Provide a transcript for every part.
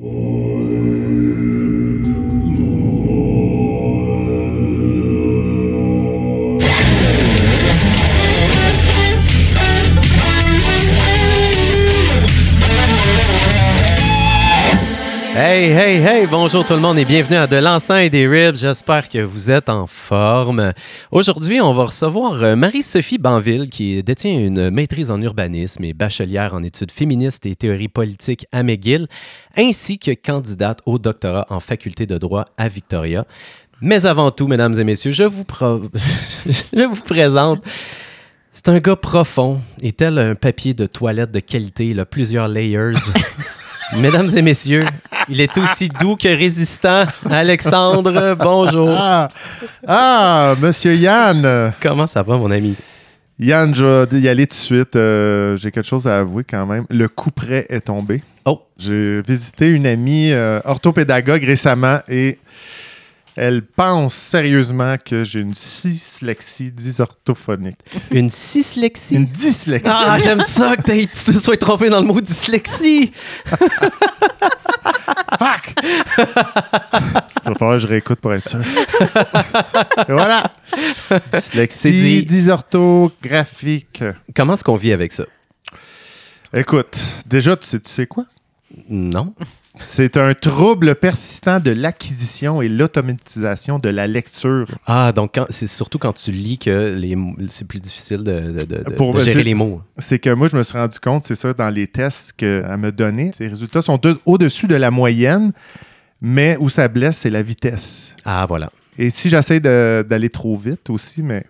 Oem, noem. Hey, hey, hey, bonjour tout le monde et bienvenue à De l'encens et des ribs. J'espère que vous êtes en forme. Aujourd'hui, on va recevoir euh, Marie-Sophie Banville qui détient une maîtrise en urbanisme et bachelière en études féministes et théorie politique à McGill, ainsi que candidate au doctorat en faculté de droit à Victoria. Mais avant tout, mesdames et messieurs, je vous, je vous présente. C'est un gars profond et tel un papier de toilette de qualité, il a plusieurs layers. Mesdames et messieurs, il est aussi doux que résistant. Alexandre, bonjour. Ah, ah, monsieur Yann. Comment ça va, mon ami? Yann, je vais y aller tout de suite. Euh, J'ai quelque chose à avouer quand même. Le coup près est tombé. Oh. J'ai visité une amie euh, orthopédagogue récemment et elle pense sérieusement que j'ai une dyslexie dysorthophonique. Une dyslexie. Une dyslexie. Ah, j'aime ça que tu te sois trompé dans le mot dyslexie. Fuck! Il va falloir que je réécoute pour être sûr. Voilà. Dyslexie dysorthographique. Comment est-ce qu'on vit avec ça? Écoute, déjà, tu sais, tu sais quoi? Non. C'est un trouble persistant de l'acquisition et l'automatisation de la lecture. Ah, donc c'est surtout quand tu lis que les c'est plus difficile de, de- de- de- Pour- de gérer les mots. C'est que moi, je me suis rendu compte, c'est ça, dans les tests qu'elle me donnait, les résultats sont de- au-dessus de la moyenne, mais où ça blesse, c'est la vitesse. Ah, voilà. Et si j'essaie d'aller trop vite aussi, mais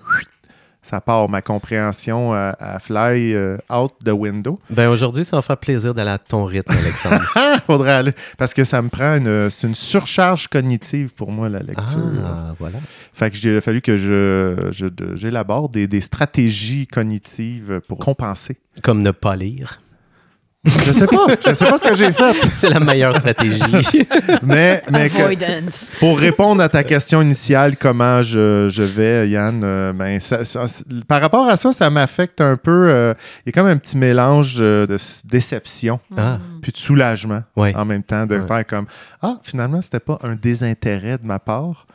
ça part ma compréhension à, à fly euh, out the window. Ben aujourd'hui, ça va faire plaisir d'aller à ton rythme, Alexandre. Faudrait aller. Parce que ça me prend une. C'est une surcharge cognitive pour moi, la lecture. ah, voilà. Fait que j'ai fallu que je, j'élabore des, des stratégies cognitives pour compenser. Comme ne pas lire. Je sais pas, je sais pas ce que j'ai fait, C'est la meilleure stratégie. mais, mais que- pour répondre à ta question initiale, comment je, je vais, Yann, euh, ben, ça- ça- par rapport à ça, ça m'affecte un peu. euh, Il y a comme un petit mélange euh, de déception Ah, puis de soulagement ouais. en même temps, de Ouais. faire comme Ah, finalement, c'était pas un désintérêt de ma part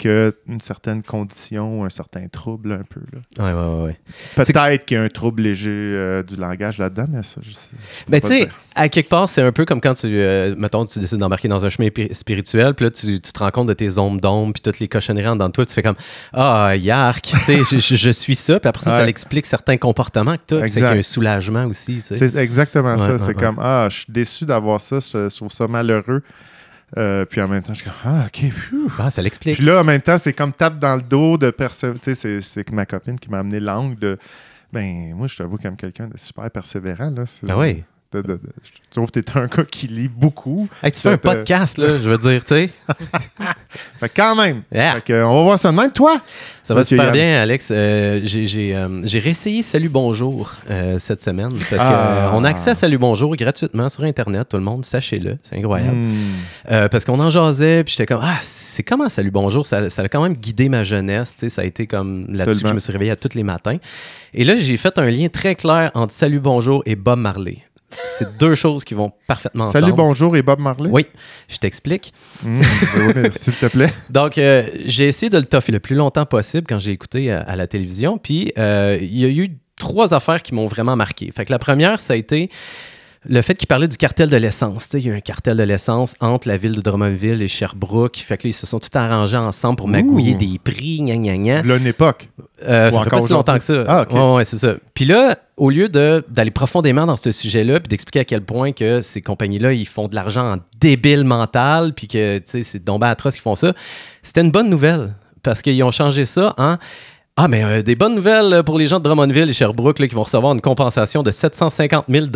que une certaine condition, un certain trouble un peu. Là. Ouais, ouais, ouais. Peut-être qu'il y a un trouble léger euh, du langage là-dedans, mais ça, je sais. peux Ben, tu sais, à quelque part, c'est un peu comme quand tu, euh, mettons, tu décides d'embarquer dans un chemin pi- spirituel, puis là, tu, tu te rends compte de tes ombres d'ombre, puis toutes les cochonneries en dedans de toi, tu fais comme Ah, yark, tu sais, je, suis ça, puis après ça, ça Ouais. l'explique certains comportements que tu as, c'est qu'il y a un soulagement aussi. C'est exactement Ouais, ça. c'est comme Ah, je suis déçu d'avoir ça, je trouve ça malheureux. Euh, puis en même temps, je suis comme Ah, ok. Ah, ça l'explique. Puis là, en même temps, c'est comme tape dans le dos de persévérer. C'est- c'est ma copine qui m'a amené l'angle de. Ben, moi, je t'avoue comme quelqu'un de super persévérant. Là. C'est- Ah oui. De- de- de- je trouve que t'es un gars qui lit beaucoup. Hey, tu fais un euh, podcast, là, je veux dire, tu sais. Fait quand même. Yeah. Fait que, on va voir ça de même. Toi, Ça va super Yann. bien, Alex. Euh, j'ai euh, j'ai réessayé Salut Bonjour euh, cette semaine parce Ah. qu'on a accès à Salut Bonjour gratuitement sur Internet, tout le monde, sachez-le, c'est incroyable. Hmm. Euh, parce qu'on en jasait, puis j'étais comme, ah, c'est comment Salut Bonjour? Ça, ça a quand même guidé ma jeunesse, tu sais, ça a été comme là-dessus que je me suis réveillé à tous les matins. Et là, j'ai fait un lien très clair entre Salut Bonjour et Bob Marley. C'est deux choses qui vont parfaitement ensemble. Salut, bonjour et Bob Marley. Oui, je t'explique. Hmm, S'il te plaît. Donc, euh, j'ai essayé de le toffer le plus longtemps possible quand j'ai écouté à, à la télévision. Puis, euh, il y a eu trois affaires qui m'ont vraiment marqué. Fait que la première, ça a été le fait qu'il parlait du cartel de l'essence. Tu sais, Il y a un cartel de l'essence entre la ville de Drummondville et Sherbrooke. Fait que là, ils se sont tous arrangés ensemble pour magouiller Ouh. des prix, gna gna gna. Là, une époque. Euh, ça fait pas encore si longtemps que ça. Ah, ok. Ouais, ouais, c'est ça. Puis là, au lieu d'aller profondément dans ce sujet-là, puis d'expliquer à quel point que ces compagnies-là, ils font de l'argent en débile mental, puis que, tu sais, c'est ben atroce qu'ils font ça, c'était une bonne nouvelle. Parce qu'ils ont changé ça en... Ah, mais euh, des bonnes nouvelles euh, pour les gens de Drummondville et Sherbrooke là, qui vont recevoir une compensation de 750 000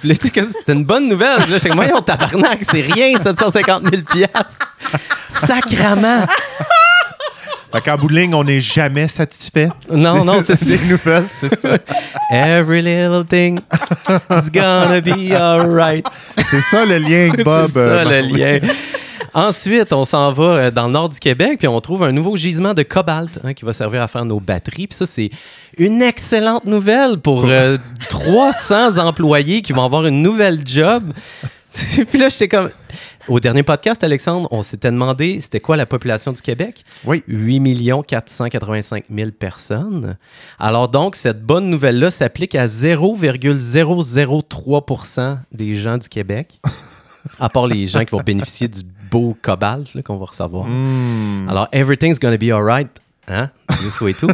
Puis c'était une bonne nouvelle. Là, comme, voyons, tabarnak, c'est rien, 750 000 Sacrament! Fait qu'en bout de ligne, on n'est jamais satisfait. Non, non, c'est ça. nouvelles, c'est ça. Every little thing is gonna be alright. C'est ça le lien avec Bob. C'est ça euh, le lien. Ensuite, on s'en va euh, dans le nord du Québec, puis on trouve un nouveau gisement de cobalt hein, qui va servir à faire nos batteries. Puis ça, c'est une excellente nouvelle pour euh, 300 employés qui vont avoir une nouvelle job. puis là, j'étais comme. Au dernier podcast, Alexandre, on s'était demandé c'était quoi la population du Québec? Oui. 8 485 000 personnes. Alors donc, cette bonne nouvelle-là s'applique à 0,003 des gens du Québec, à part les gens qui vont bénéficier du beau cobalt là, qu'on va recevoir. Hmm. Alors, everything's gonna be alright. Hein? Way too.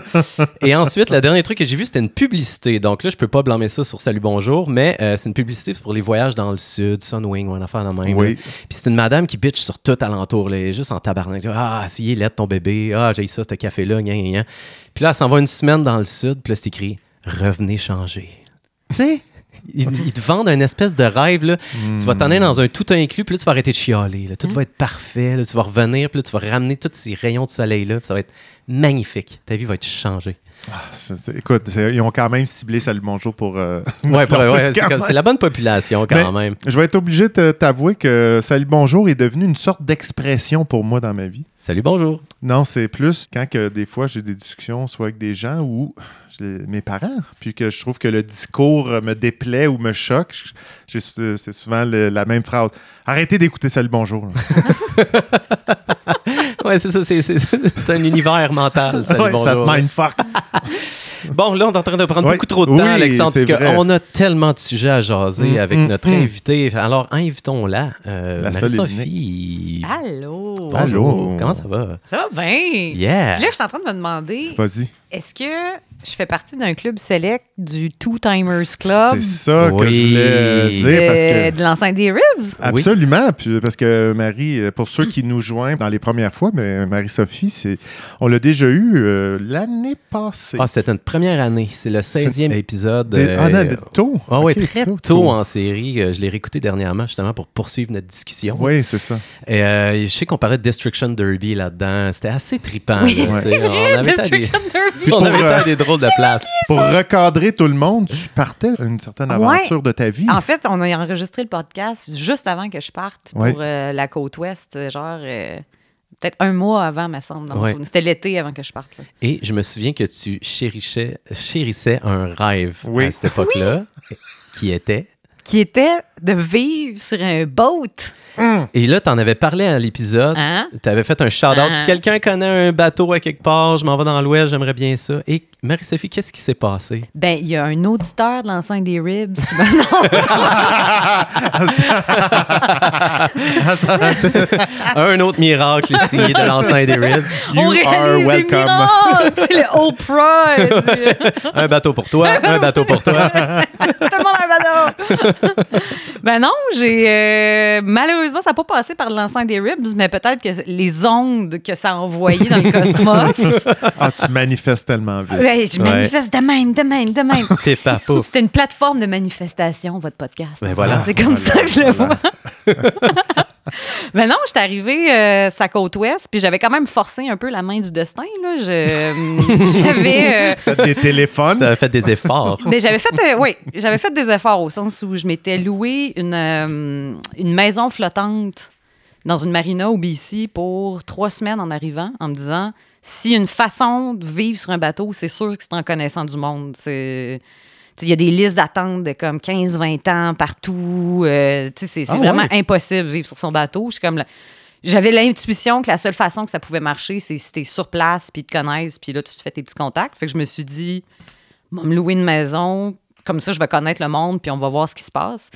Et ensuite, le dernier truc que j'ai vu, c'était une publicité. Donc là, je peux pas blâmer ça sur Salut Bonjour, mais euh, c'est une publicité pour les voyages dans le sud, Sunwing ou un affaire de même. Oui. Puis c'est une madame qui bitch sur tout alentour, là, juste en tabarnak. Ah, c'est il est ton bébé. Ah, j'ai ça, ce café-là, gna, gna, gna. Puis là, elle s'en va une semaine dans le sud, puis là, c'est écrit Revenez changer. Tu sais? Ils, ils te vendent un espèce de rêve. Là. Tu vas t'en aller dans un tout inclus, puis là, tu vas arrêter de chialer. là. Tout va être parfait. là. Tu vas revenir, puis là, tu vas ramener tous ces rayons de soleil-là. Ça va être magnifique. Ta vie va être changée. C'est- Écoute, ils ont quand même ciblé Salut Bonjour pour. euh, Ouais, pour- leur ouais, c'est, la bonne population quand Mais- même. Je vais être obligé de t'avouer que Salut Bonjour est devenu une sorte d'expression pour moi dans ma vie. Salut, bonjour. Non, c'est plus quand que des fois j'ai des discussions soit avec des gens ou mes parents, puis que je trouve que le discours me déplaît ou me choque. j'ai- C'est souvent le- la même phrase. Arrêtez d'écouter Salut Bonjour. Ouais, c'est ça. C'est, c'est- c'est un univers mental. Salut, Ouais, ça te bonjour. mindfuck. Bon, là, on est en train de prendre Ouais. beaucoup trop de Oui, temps, Alexandre, parce qu'on a tellement de sujets à jaser Mm, avec mm, notre mm. invité. Alors, invitons-la. euh, La Marie-Sophie. Allô? Bonjour. Allô. Comment ça va? Ça va bien? Yeah. Puis là, je suis en train de me demander, Vas-y. est-ce que je fais partie d'un club select du Two Timers Club C'est ça que je voulais dire de, parce que. de l'enceinte des Ribs? Absolument, puis parce que Marie, euh, pour ceux qui nous joignent dans les premières fois, mais Marie-Sophie, c'est, on l'a déjà eu euh, l'année passée. Ah, c'était une première année. C'est le 16e épisode. Des- euh, ah non, tôt. Ah oui, très tôt, en série. Euh, Je l'ai réécouté dernièrement justement pour poursuivre notre discussion. Oui, c'est ça. Et euh, je sais qu'on parlait de Destruction Derby là-dedans. C'était assez trippant. Oui, là, on avait à des, Destruction Derby. on avait euh, des de places. Pour recadrer tout le monde, tu partais une certaine Ouais. aventure de ta vie. En fait, on a enregistré le podcast juste avant que je parte pour Ouais. euh, la côte ouest, genre euh, peut-être un mois avant, me semble. Ouais. C'était l'été avant que je parte. là. Et je me souviens que tu chérissais, chérissais un rêve Oui. à cette époque-là, qui était? Qui était de vivre sur un boat. Et là, tu en avais parlé à l'épisode. Hein? Tu avais fait un shout-out. Si quelqu'un connaît un bateau à quelque part, je m'en vais dans l'ouest, j'aimerais bien ça. Et Marie-Sophie, qu'est-ce qui s'est passé? Ben, il y a un auditeur de l'enceinte des Ribs qui m'a un autre miracle ici de l'enceinte des Ribs. You on are welcome. C'est le Oprah! du- Un bateau pour toi, un bateau pour toi. Tout le monde a un bateau! Ben non, j'ai... euh, malheureusement, ça n'a pas passé par l'enceinte des Ribs, mais peut-être que les ondes que ça a envoyées dans le cosmos... Ah, tu manifestes tellement vite. Ouais, je Ouais. manifeste de même, de même, de même. T'es pas pouf. C'était une plateforme de manifestation, votre podcast. Ben voilà. C'est comme Voilà, ça que je le vois. Mais non, j'étais arrivée euh, sa côte ouest, puis j'avais quand même forcé un peu la main du destin. Là. Je, euh, j'avais, euh, Faites des téléphones. T'avais fait des efforts. mais j'avais fait, euh, oui, j'avais fait des efforts au sens où je m'étais loué une, euh, une maison flottante dans une marina au BC pour trois semaines en arrivant, en me disant si une façon de vivre sur un bateau, c'est sûr que c'est en connaissant du monde. C'est il y a des listes d'attente de comme 15-20 ans partout. euh, c'est Ah vraiment ouais? impossible de vivre sur son bateau. Comme la- J'avais l'intuition que la seule façon que ça pouvait marcher, c'est si t'es sur place, puis ils te connaissent, puis là, tu te fais tes petits contacts. Fait que je me suis dit, me louer une maison, comme ça, je vais connaître le monde, puis on va voir ce qui se passe.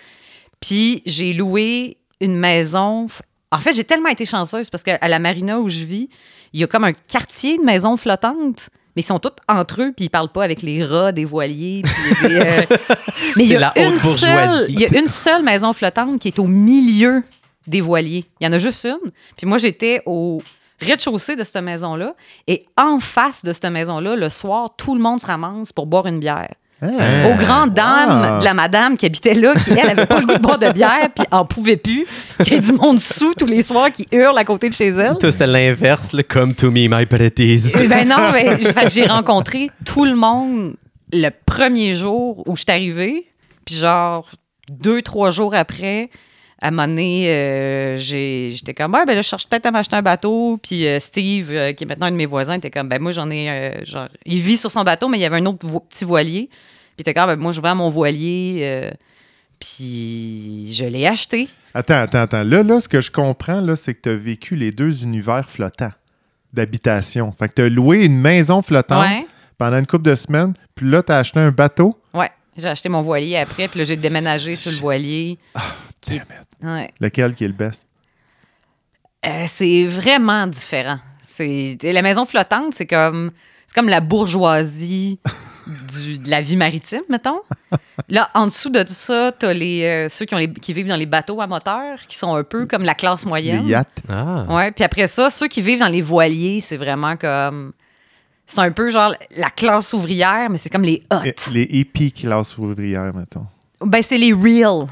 Puis j'ai loué une maison. En fait, j'ai tellement été chanceuse parce qu'à la marina où je vis, il y a comme un quartier de maisons flottantes. Mais ils sont tous entre eux, puis ils parlent pas avec les rats des voiliers. puis des, euh, Mais il y a une seule, il y a une seule maison flottante qui est au milieu des voiliers. Il y en a juste une. Puis moi, j'étais au rez-de-chaussée de cette maison-là. Et en face de cette maison-là, le soir, tout le monde se ramasse pour boire une bière. Hein? Aux grandes dames Ah. de la madame qui habitait là, qui, elle, avait pas le goût de boire de bière, puis en pouvait plus. Il y a du monde sous tous les soirs qui hurle à côté de chez elle. Toi, c'était l'inverse, là, come to me, my pretties. Eh Ben non, j'ai rencontré tout le monde le premier jour où je suis arrivée. Puis genre, deux, trois jours après, à un moment donné, euh, j'étais comme, ouais, ben là, je cherche peut-être à m'acheter un bateau. Puis euh, Steve, euh, qui est maintenant un de mes voisins, était comme, ben moi, j'en ai, genre, il vit sur son bateau, mais il y avait un autre vo- petit voilier. Puis il était comme, ben moi, je vends mon voilier. puis je l'ai acheté. Attends, attends, attends. Là, là, ce que je comprends, là, c'est que tu as vécu les deux univers flottants d'habitation. Fait que tu as loué une maison flottante Ouais. pendant une couple de semaines, puis là, tu as acheté un bateau. Ouais. J'ai acheté mon voilier après, puis là, j'ai déménagé sur le voilier. Qui- Damn it. Ouais. Lequel qui est le best? Euh, c'est vraiment différent. C'est la maison flottante, c'est comme c'est comme la bourgeoisie du- de la vie maritime, mettons. Là, en dessous de ça, t'as les euh, ceux qui ont les, qui vivent dans les bateaux à moteur, qui sont un peu comme la classe moyenne. Les yachts. Ah. Ouais. Puis après ça, ceux qui vivent dans les voiliers, c'est vraiment comme c'est un peu genre la classe ouvrière, mais c'est comme les hot. Eh, Les hippies classe ouvrière, mettons. Ben, c'est les real.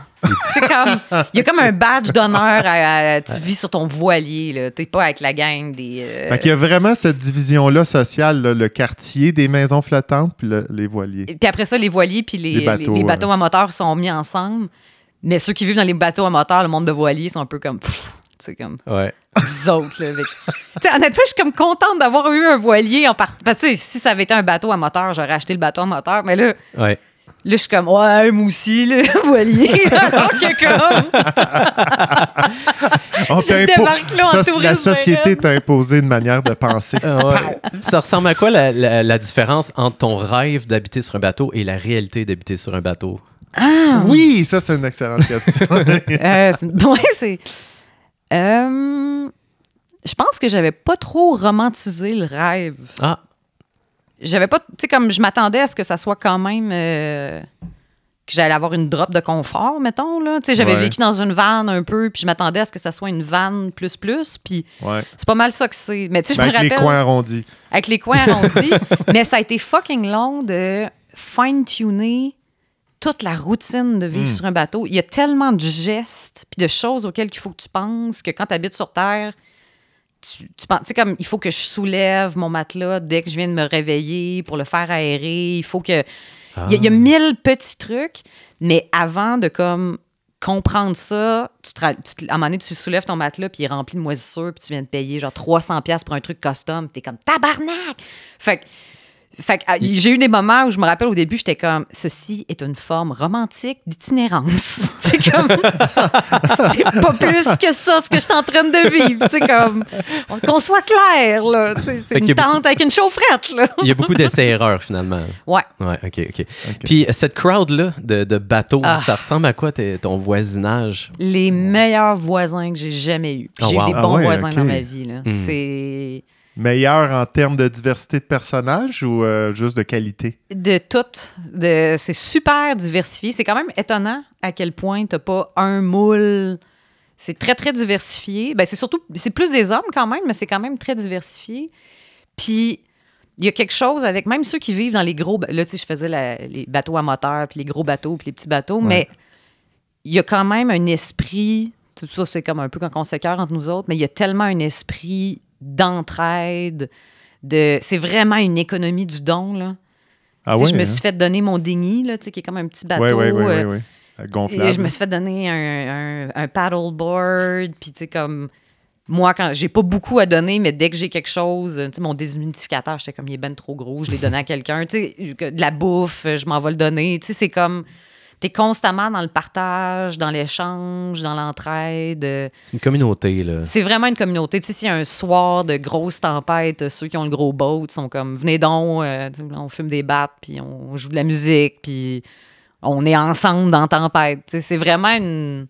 c'est comme. Il y a comme un badge d'honneur à, à- Tu vis sur ton voilier, là. T'es pas avec la gang des. euh, Fait qu'il y a vraiment cette division-là sociale, là, le quartier des maisons flottantes, puis le- les voiliers. Puis après ça, les voiliers puis les, Les bateaux, les- les bateaux ouais. à moteur sont mis ensemble. Mais ceux qui vivent dans les bateaux à moteur, le monde de voiliers, sont un peu comme. pff, C'est comme Ouais. vous autres. Là, avec- honnêtement, je suis comme contente d'avoir eu un voilier en part... Parce que si ça avait été un bateau à moteur, j'aurais acheté le bateau à moteur. Mais là, Ouais. Là je suis comme, ouais, moi aussi, le voilier. Alors que comme. On débarque là en la société t'a imposé une manière de penser. Ah ouais. Ça ressemble à quoi la, la- la différence entre ton rêve d'habiter sur un bateau et la réalité d'habiter sur un bateau? Oui, ça, c'est une excellente question. Euh, c'est. Euh, je pense que j'avais pas trop romantisé le rêve. Ah, J'avais pas. Tu sais, comme je m'attendais à ce que ça soit quand même. euh, que j'allais avoir une drop de confort, mettons. Là. Tu sais, J'avais Ouais. vécu dans une vanne un peu, puis je m'attendais à ce que ça soit une vanne plus plus, puis ouais. c'est pas mal ça que c'est. Mais tu sais, je Ben, me avec les rappelle. coins arrondis. Avec les coins arrondis. mais ça a été fucking long de fine-tuner toute la routine de vivre Mm. sur un bateau. Il y a tellement de gestes puis de choses auxquelles il faut que tu penses que quand tu habites sur Terre, tu, tu penses, tu sais, comme il faut que je soulève mon matelas dès que je viens de me réveiller pour le faire aérer. Il faut que. Il y, a- il y a mille petits trucs, mais avant de comme comprendre ça, tu te à un moment donné, tu soulèves ton matelas puis il est rempli de moisissures puis tu viens de payer genre 300 pièces pour un truc custom. T'es comme tabarnak! Fait que fait que, ah, j'ai eu des moments où je me rappelle au début, j'étais comme ceci est une forme romantique d'itinérance. c'est comme c'est pas plus que ça ce que je suis en train de vivre. C'est comme qu'on soit clair là. C'est une beaucoup- tente avec une chaufferette là. il y a beaucoup d'essais-erreurs finalement. Ouais. Ouais, OK, OK. Puis cette crowd-là de, de bateaux, Ah. ça ressemble à quoi ton voisinage? Les meilleurs voisins que j'ai jamais eus. Puis Oh, j'ai wow. eu des Ah bons ouais, voisins dans ma vie là. Mm. C'est Meilleur en termes de diversité de personnages ou euh, juste de qualité? de tout. De, c'est super diversifié. C'est quand même étonnant à quel point t'as pas un moule. C'est très, très diversifié. Ben, c'est surtout, c'est plus des hommes quand même, mais c'est quand même très diversifié. Puis, il y a quelque chose avec, même ceux qui vivent dans les gros, là, tu sais, je faisais la- les bateaux à moteur, puis les gros bateaux, puis les petits bateaux, mais il y a quand même un esprit, tout ça, c'est comme un peu quand on s'écœure entre nous autres, mais il y a tellement un esprit d'entraide, de, c'est vraiment une économie du don, là. Ah Tu sais, ouais? je me hein? suis fait donner mon dinghy, là, tu sais, qui est comme un petit bateau. Ouais, euh, ouais, ouais. Euh, et Gonflable. je me suis fait donner un, un, un paddleboard, puis tu sais, comme... Moi, quand j'ai pas beaucoup à donner, mais dès que j'ai quelque chose, tu sais, mon déshumidificateur, j'étais comme, il est ben trop gros, je l'ai donné à quelqu'un. Tu sais, de la bouffe, je m'en vais le donner. Tu sais, c'est comme... T'es constamment dans le partage, dans l'échange, dans l'entraide. euh, C'est une communauté, là. C'est vraiment une communauté. Tu sais, s'il y a un soir de grosse tempête, euh, ceux qui ont le gros boat sont comme venez donc, euh, on fume des battes, puis on joue de la musique, puis on est ensemble dans tempête. Tu sais, c'est vraiment une.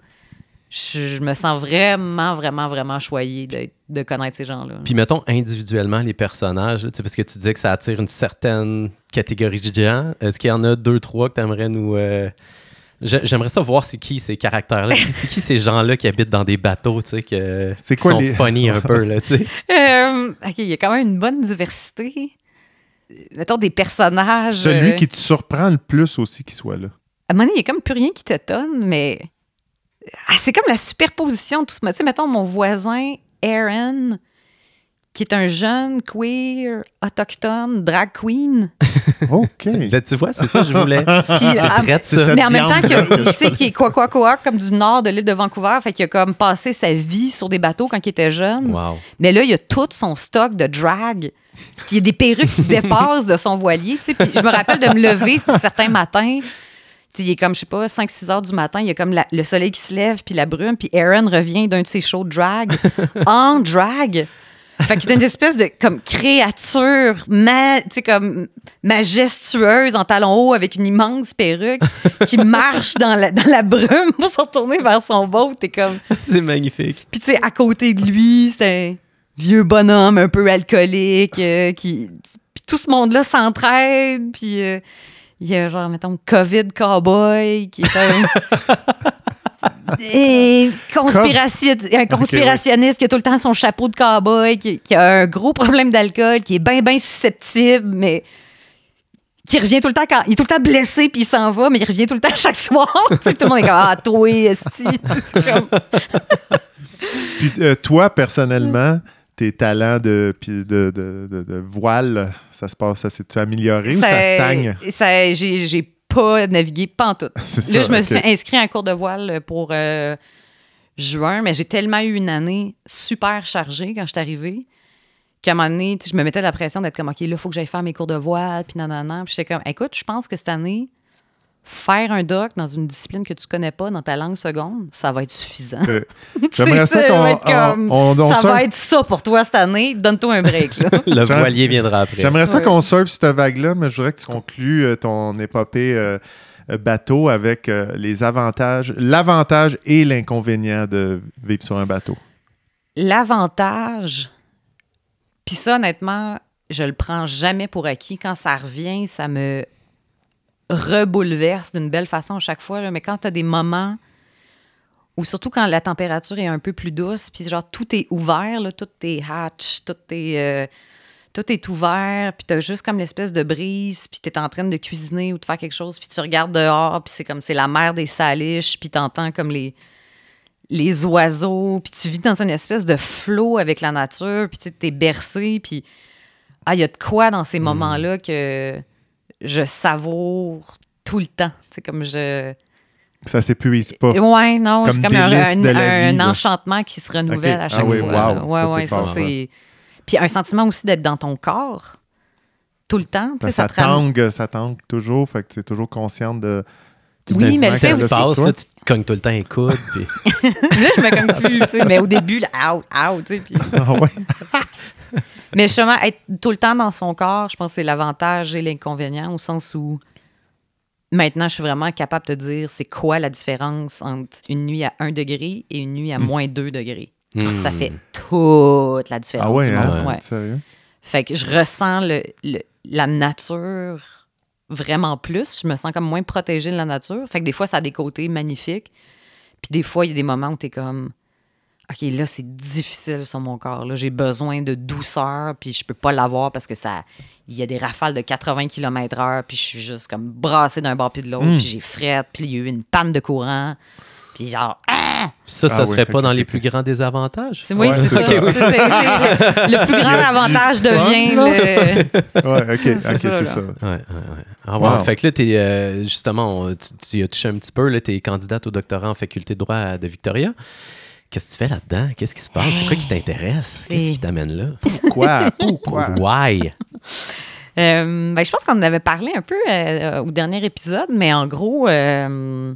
Je, je me sens vraiment, vraiment, vraiment choyée de, de connaître ces gens-là. Puis mettons individuellement les personnages, là, parce que tu disais que ça attire une certaine catégorie de gens. Est-ce qu'il y en a deux, trois que tu aimerais nous... euh, j'ai- J'aimerais ça voir c'est qui ces caractères-là. c'est qui ces gens-là qui habitent dans des bateaux, tu sais, que, C'est qui quoi sont les- funny un peu, là, tu sais? Euh, OK, il y a quand même une bonne diversité. Mettons des personnages. Celui euh, qui te surprend le plus aussi qu'il soit là. À un moment donné, il n'y a comme plus rien qui t'étonne, mais Ah, c'est comme la superposition de tout ce. Tu sais, mettons mon voisin, Aaron, qui est un jeune queer, autochtone, drag queen. OK. Là, tu vois, c'est ça que je voulais. Ça. ça. mais en même temps, que, tu sais, qui est quoi, quoi, quoi, comme du nord de l'île de Vancouver, fait qu'il a comme passé sa vie sur des bateaux quand il était jeune. Wow. Mais là, il y a tout son stock de drag. Puis il y a des perruques qui dépassent de son voilier. tu sais. Puis je me rappelle de me lever certains matins. Il est comme, je sais pas, 5-6 heures du matin, il y a comme la- le soleil qui se lève, puis la brume, puis Aaron revient d'un de ses shows de drag en drag. Fait qu'il est une espèce de comme créature ma, comme majestueuse en talons hauts avec une immense perruque qui marche dans la, dans la brume pour se retourner vers son boat. T'es comme... C'est magnifique. Puis tu sais, à côté de lui, c'est un vieux bonhomme un peu alcoolique euh, qui... Puis tout ce monde-là s'entraide, puis... euh, il y a genre, mettons, COVID Cowboy, qui est un... Et conspiration- un conspirationniste qui a tout le temps son chapeau de cowboy, qui, qui a un gros problème d'alcool, qui est bien, bien susceptible, mais qui revient tout le temps quand il est tout le temps blessé puis il s'en va, mais il revient tout le temps chaque soir. Tout le monde est comme Ah, toi, esti. Puis euh, toi, personnellement, tes talents de, de, de, de- voile, ça se passe, ça s'est-tu amélioré ou ça stagne? ça- j'ai, pas navigué pantoute. Là, ça, je me suis inscrit à un cours de voile pour euh, juin, mais j'ai tellement eu une année super chargée quand je suis arrivée qu'à un moment donné, je me mettais la pression d'être comme, OK, là, il faut que j'aille faire mes cours de voile, puis nanana. Puis j'étais comme, écoute, je pense que cette année, faire un doc dans une discipline que tu connais pas dans ta langue seconde, ça va être suffisant. Euh, J'aimerais ça qu'on va être comme, on, on- on ça va être ça pour toi cette année. Donne-toi un break, là. Le voilier viendra après. J'aimerais ça Ouais. qu'on surfe cette vague-là, mais je voudrais que tu conclues euh, ton épopée euh, euh, bateau avec euh, les avantages, l'avantage et l'inconvénient de vivre sur un bateau. L'avantage, puis ça, honnêtement, je le prends jamais pour acquis. Quand ça revient, ça me rebouleverse d'une belle façon à chaque fois. là. Mais quand tu as des moments ou surtout quand la température est un peu plus douce, puis genre tout est ouvert, là, tout est hatch, tout est, euh, tout est ouvert, puis t'as juste comme l'espèce de brise, puis t'es en train de cuisiner ou de faire quelque chose, puis tu regardes dehors, puis c'est comme c'est la mer des saliches, puis t'entends comme les les oiseaux, puis tu vis dans une espèce de flot avec la nature, puis tu sais, t'es bercé, puis ah, il y a de quoi dans ces moments-là que je savoure tout le temps. C'est comme je... Ça s'épuise pas. Ouais, non, c'est comme un, délice un- de la un vie, là. enchantement qui se renouvelle à Ah chaque oui, fois. wow. Ouais, Ça, c'est... Puis un sentiment aussi d'être dans ton corps tout le temps. tu sais, Ben, ça te tangue, ça tangue toujours, fait que tu es toujours consciente de. Oui, mais tu sais, tu te cognes tout le temps un coude. puis- Là, je me cogne plus, tu sais, mais au début, là, out, out, tu sais, puis... Ah ouais. Mais justement, être tout le temps dans son corps, je pense que c'est l'avantage et l'inconvénient au sens où maintenant, je suis vraiment capable de te dire c'est quoi la différence entre une nuit à 1 degré et une nuit à moins 2 degrés. Hmm. Ça fait toute la différence. Ah ouais, du hein? monde, ouais. Sérieux? Fait que je ressens le, le- la nature vraiment plus. Je me sens comme moins protégée de la nature. Fait que des fois, ça a des côtés magnifiques. Puis des fois, il y a des moments où tu es comme OK, là, c'est difficile sur mon corps. Là, j'ai besoin de douceur, puis je peux pas l'avoir parce que ça. Il y a des rafales de 80 km/h, puis je suis juste comme brassée d'un bord puis de l'autre, Mm. puis j'ai frette, puis il y a eu une panne de courant. Puis genre, ah! Ça, ça Ah oui, serait pas dans les plus grands désavantages? C'est oui, Ouais, c'est c'est ça. ça. C'est- c'est- c'est- le plus grand avantage devient le. Ouais, ok, C'est ok, ça, ça. Ouais, ouais, ouais. Ah, Wow. ouais. Fait que là, t'es, euh, justement, on- tu, tu y as touché un petit peu, là, tu es candidate au doctorat en faculté de droit de Victoria. Qu'est-ce que tu fais là-dedans? Qu'est-ce qui se passe? C'est quoi qui t'intéresse? Qu'est-ce qui t'amène là? Pourquoi? Pourquoi? Why? Euh, ben, je pense qu'on en avait parlé un peu euh, au dernier épisode, mais en gros, euh,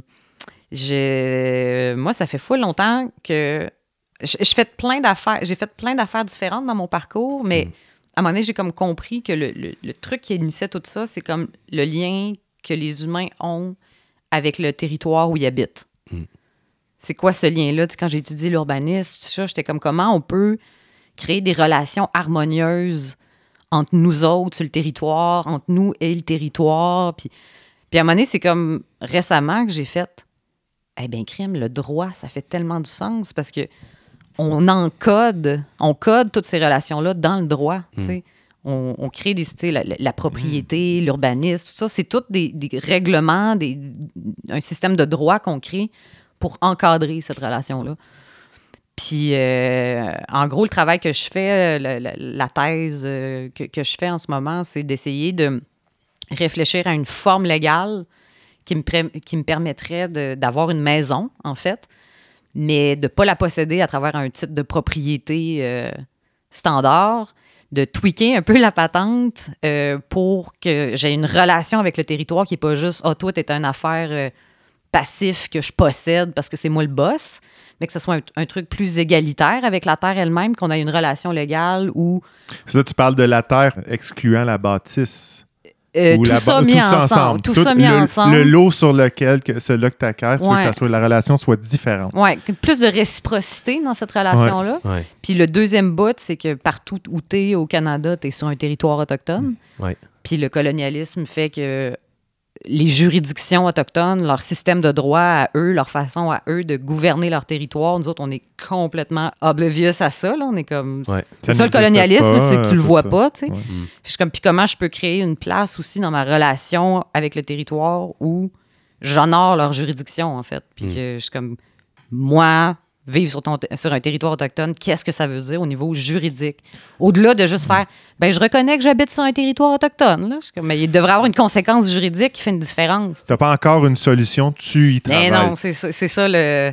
moi, ça fait fou longtemps que je, je fais plein d'affaires. J'ai fait plein d'affaires différentes dans mon parcours, mais à un moment donné, j'ai comme compris que le, le- le truc qui initiait tout ça, c'est comme le lien que les humains ont avec le territoire où ils habitent. C'est quoi ce lien-là? Tu sais, quand j'ai étudié l'urbanisme, tout ça, j'étais comme comment on peut créer des relations harmonieuses entre nous autres sur le territoire, entre nous et le territoire? Puis, puis à un moment donné, c'est comme récemment que j'ai fait Eh bien, crime, le droit, ça fait tellement du sens parce que on encode, on code toutes ces relations-là dans le droit. tu sais. On, on crée des, la, la- propriété, l'urbanisme, tout ça. C'est tous des, des règlements, des, un système de droit qu'on crée pour encadrer cette relation-là. Puis, euh, en gros, le travail que je fais, euh, la, thèse euh, que, je fais en ce moment, c'est d'essayer de réfléchir à une forme légale qui me, permettrait d'avoir une maison, en fait, mais de ne pas la posséder à travers un titre de propriété standard, de tweaker un peu la patente pour que j'ai une relation avec le territoire qui n'est pas juste Ah, toi, t'es une affaire passif que je possède parce que c'est moi le boss, mais que ce soit un, un truc plus égalitaire avec la terre elle-même, qu'on ait une relation légale où C'est Là, tu parles de la terre excluant la bâtisse. euh, Ou tout la ça ba- mis ensemble. Tout, ça mis le, ensemble. Le lot sur lequel que, celui que tu acquiers, tu veux que Ouais. ça soit, la relation soit différente. Ouais, plus de réciprocité dans cette relation-là. Ouais. Puis le deuxième bout, c'est que partout où tu es au Canada, tu es sur un territoire autochtone. Ouais. Puis le colonialisme fait que les juridictions autochtones, leur système de droit à eux, leur façon à eux de gouverner leur territoire, nous autres, on est complètement oblivious à ça. Là. On est comme. Ouais. C'est Ça le colonialisme, c'est que tu le vois ça. pas, tu sais. Ouais. Puis je suis comme, puis comment je peux créer une place aussi dans ma relation avec le territoire où j'honore leur juridiction, en fait. Puis que je suis comme, moi, vivre sur, ton, sur un territoire autochtone, qu'est-ce que ça veut dire au niveau juridique? Au-delà de juste faire, ben je reconnais que j'habite sur un territoire autochtone, là. Mais il devrait avoir une conséquence juridique qui fait une différence. Tu n'as pas encore une solution, tu y Mais travailles. non, c'est ça, c'est ça le,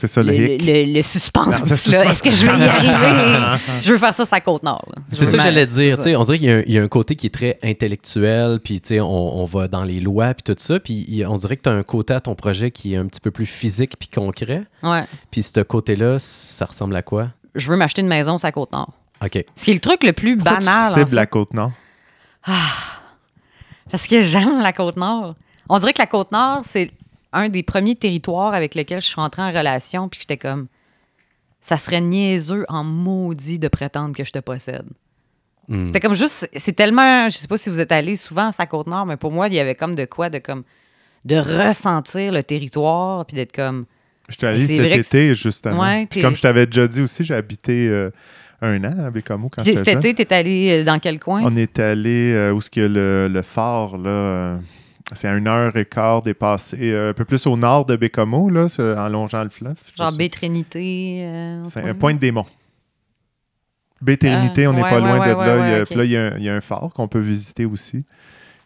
C'est ça le, le, hic. le- le suspense. Non, là. Est-ce que je vais y arriver? je veux faire ça sur Côte-Nord. là. Je C'est ça que j'allais dire. c'est tu sais, On dirait qu'il y, a un- il y a un côté qui est très intellectuel, puis tu sais, on, on va dans les lois, puis tout ça. Puis on dirait que tu as un côté à ton projet qui est un petit peu plus physique puis concret. ça. Ouais. Puis ce côté-là, ça ressemble à quoi? Je veux m'acheter une maison sur Côte-Nord. OK. Ce qui est le truc le plus Pourquoi banal. tu en cibles fait. la Côte-Nord. Parce que j'aime la Côte-Nord. On dirait que la Côte-Nord, c'est un des premiers territoires avec lesquels je suis rentrée en relation, puis que j'étais comme. Ça serait niaiseux en maudit de prétendre que je te possède. Hmm. C'était comme juste. C'est tellement. Je sais pas si vous êtes allé souvent à sa Côte-Nord, mais pour moi, il y avait comme de quoi de comme. De ressentir le territoire, puis d'être comme. Je suis allé cet été, justement. Ouais, Puis comme je t'avais déjà dit aussi, j'ai habité euh, un an à Bécamo quand j'étais cet jeune. été, t'es allé euh, dans quel coin? On est allé euh, où est-ce qu'il y a le, le phare, là. C'est à une heure et quart dépassé, euh, un peu plus au nord de Bécamo, là, en longeant le fleuve. Genre Baie-Trinité. euh, C'est un point des monts. Baie-Trinité, Ah, on n'est pas loin de là. Il y a- là, un- il y a un phare qu'on peut visiter aussi.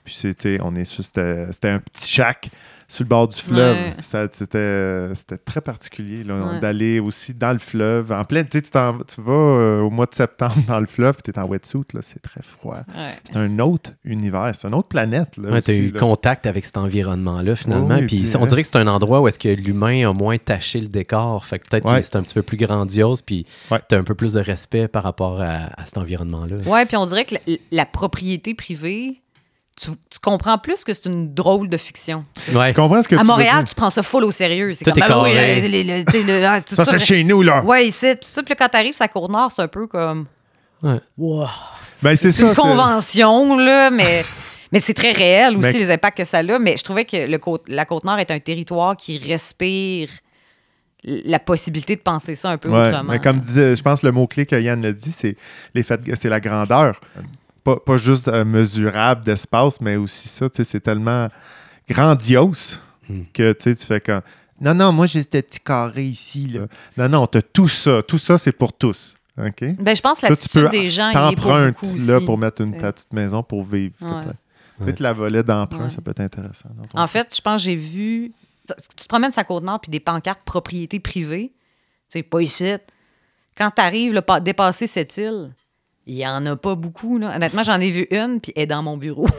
Puis c'était, on est sur, c'était, c'était un petit shack sur le bord du fleuve. Ouais. Ça, c'était, c'était très particulier là, Ouais. d'aller aussi dans le fleuve. En plein, tu sais, tu, vas euh, au mois de septembre dans le fleuve, puis tu es en wetsuit, là, c'est très froid. Ouais. C'est un autre univers, c'est une autre planète. Tu as eu là. contact avec cet environnement-là, finalement. Oui, puis on dirait que c'est un endroit où est-ce que l'humain a moins taché le décor. Fait que peut-être Ouais. que c'est un petit peu plus grandiose, puis Ouais. tu as un peu plus de respect par rapport à, à cet environnement-là. Ouais, puis on dirait que la, la propriété privée, tu, tu comprends plus que c'est une drôle de fiction. Ouais. Je comprends ce que À tu veux Montréal, dire. tu prends ça full au sérieux. C'est comme, est ah oui, le- le- le- le- ah, tout Ça, c'est chez nous, là. Ouais, c'est tout ça. Puis quand t'arrives à Cour-Nord, c'est un peu comme. Ouais. Wow. Ben, c'est ça. une convention, là, mais. Mais c'est très réel aussi, Mais- les impacts que ça a. Mais je trouvais que le côte- la Côte-Nord est un territoire qui respire la possibilité de penser ça un peu Ouais, autrement. mais comme disait, je pense le mot-clé que Yann a dit, c'est les faits- c'est la grandeur. Pas, pas juste euh, mesurable d'espace, mais aussi ça, tu sais, c'est tellement grandiose Hmm. que tu sais, tu fais comme Non, non, moi j'ai ce petit carré ici. Là. Non, non, t'as tout ça. Tout ça, c'est pour tous. OK? Ben, je pense que l'attitude des gens il est pour beaucoup là aussi. pour mettre une, petite maison pour vivre. Ouais. Peut-être Peut-être la volée d'emprunt, Ouais. ça peut être intéressant. En cas. fait, je pense que j'ai vu. Tu te promènes sa côte nord puis des pancartes propriété privée. C'est pas ici. Quand tu arrives à dépasser cette île, il y en a pas beaucoup. Là. Honnêtement, j'en ai vu une puis elle est dans mon bureau.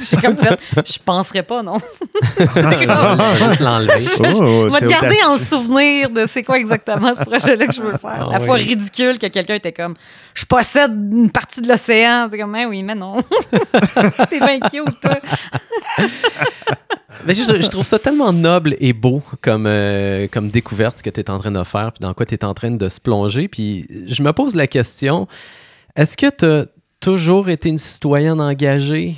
J'ai comme fait, je penserais pas, non. Juste l'enlever. Oh, On va c'est te garder audacieux. en souvenir de c'est quoi exactement ce projet-là que je veux faire. Ah la fois oui. ridicule que quelqu'un était comme Je possède une partie de l'océan. T'es comme Eh oui, mais non. T'es bien cute, toi. Mais je, je trouve ça tellement noble et beau comme, euh, comme découverte que tu es en train de faire, puis dans quoi tu es en train de se plonger. Puis je me pose la question est-ce que tu as toujours été une citoyenne engagée?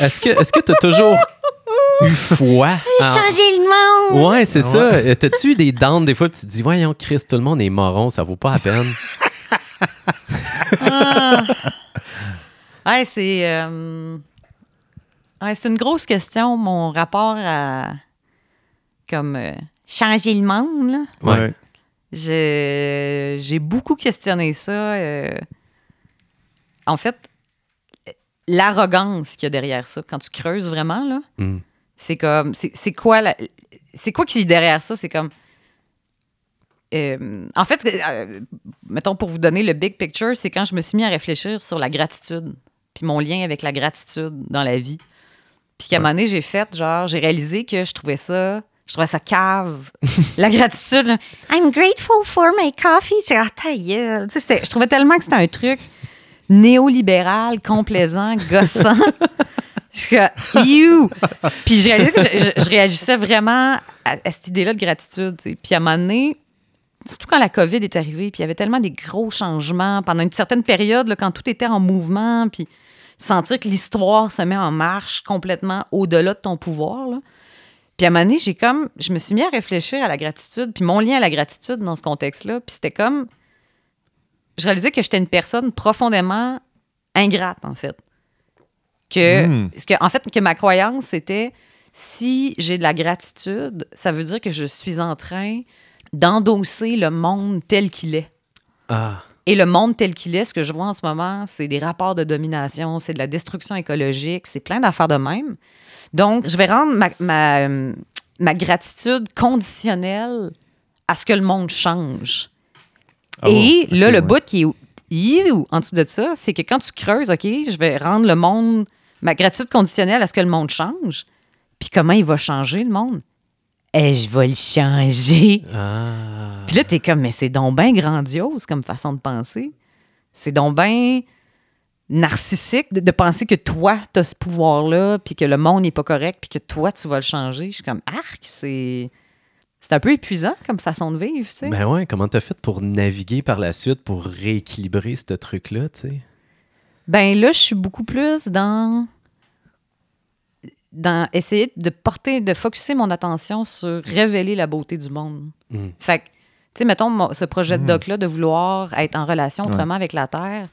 Est-ce que est-ce que tu as toujours eu foi en- le monde! Ouais, c'est Ah ça. Euh, T'as-tu eu des dents des fois, tu te dis, voyons, Chris, tout le monde est moron, ça vaut pas la peine. Ouais, c'est. euh, ouais, c'est une grosse question, mon rapport à. Comme. euh, changer le monde, là. Ouais. Je- J'ai beaucoup questionné ça. euh. En fait, l'arrogance qu'il y a derrière ça, quand tu creuses vraiment, là, Hmm. c'est comme. C'est quoi, la- c'est quoi qui est derrière ça? C'est comme. euh, en fait, euh, mettons, pour vous donner le big picture, c'est quand je me suis mis à réfléchir sur la gratitude, puis mon lien avec la gratitude dans la vie. Puis qu'à un moment donné, j'ai fait, genre, j'ai réalisé que je trouvais ça, je trouvais ça cave. la gratitude, là, I'm grateful for my coffee. J'ai ah, ta gueule. Tu sais, c'était- je trouvais tellement que c'était un truc néolibéral, complaisant, gossant. Je You! Puis j'ai réalisé que je, je- je réagissais vraiment à, à cette idée-là de gratitude. tu sais. Puis à un moment donné, surtout quand la COVID est arrivée, puis il y avait tellement des gros changements pendant une certaine période, là, quand tout était en mouvement, puis sentir que l'histoire se met en marche complètement au-delà de ton pouvoir. là. Puis à un moment donné, j'ai comme, je me suis mis à réfléchir à la gratitude, puis mon lien à la gratitude dans ce contexte-là, puis c'était comme, je réalisais que j'étais une personne profondément ingrate, en fait. Que, Mm. ce que, en fait, que ma croyance, c'était, si j'ai de la gratitude, ça veut dire que je suis en train d'endosser le monde tel qu'il est. Ah, Et le monde tel qu'il est, ce que je vois en ce moment, c'est des rapports de domination, c'est de la destruction écologique, c'est plein d'affaires de même. Donc, je vais rendre ma, ma, ma gratitude conditionnelle à ce que le monde change. Ah Et bon, là, le ouais. bout qui est Iou, en dessous de ça, c'est que quand tu creuses, OK, je vais rendre le monde, ma gratitude conditionnelle à ce que le monde change. Puis comment il va changer, le monde? Et je vais le changer. ah. Puis là, t'es comme, mais c'est donc bien grandiose comme façon de penser. C'est donc bien narcissique de, de penser que toi, t'as ce pouvoir-là, puis que le monde n'est pas correct, puis que toi, tu vas le changer. Je suis comme, arc, c'est. C'est un peu épuisant comme façon de vivre, tu sais. Ben ouais, comment t'as fait pour naviguer par la suite pour rééquilibrer ce truc-là, tu sais? Ben là, je suis beaucoup plus dans dans essayer de porter, de focuser mon attention sur révéler la beauté du monde. Mm. Fait que, tu sais, mettons, ce projet de Mm. doc-là, de vouloir être en relation autrement avec la Terre,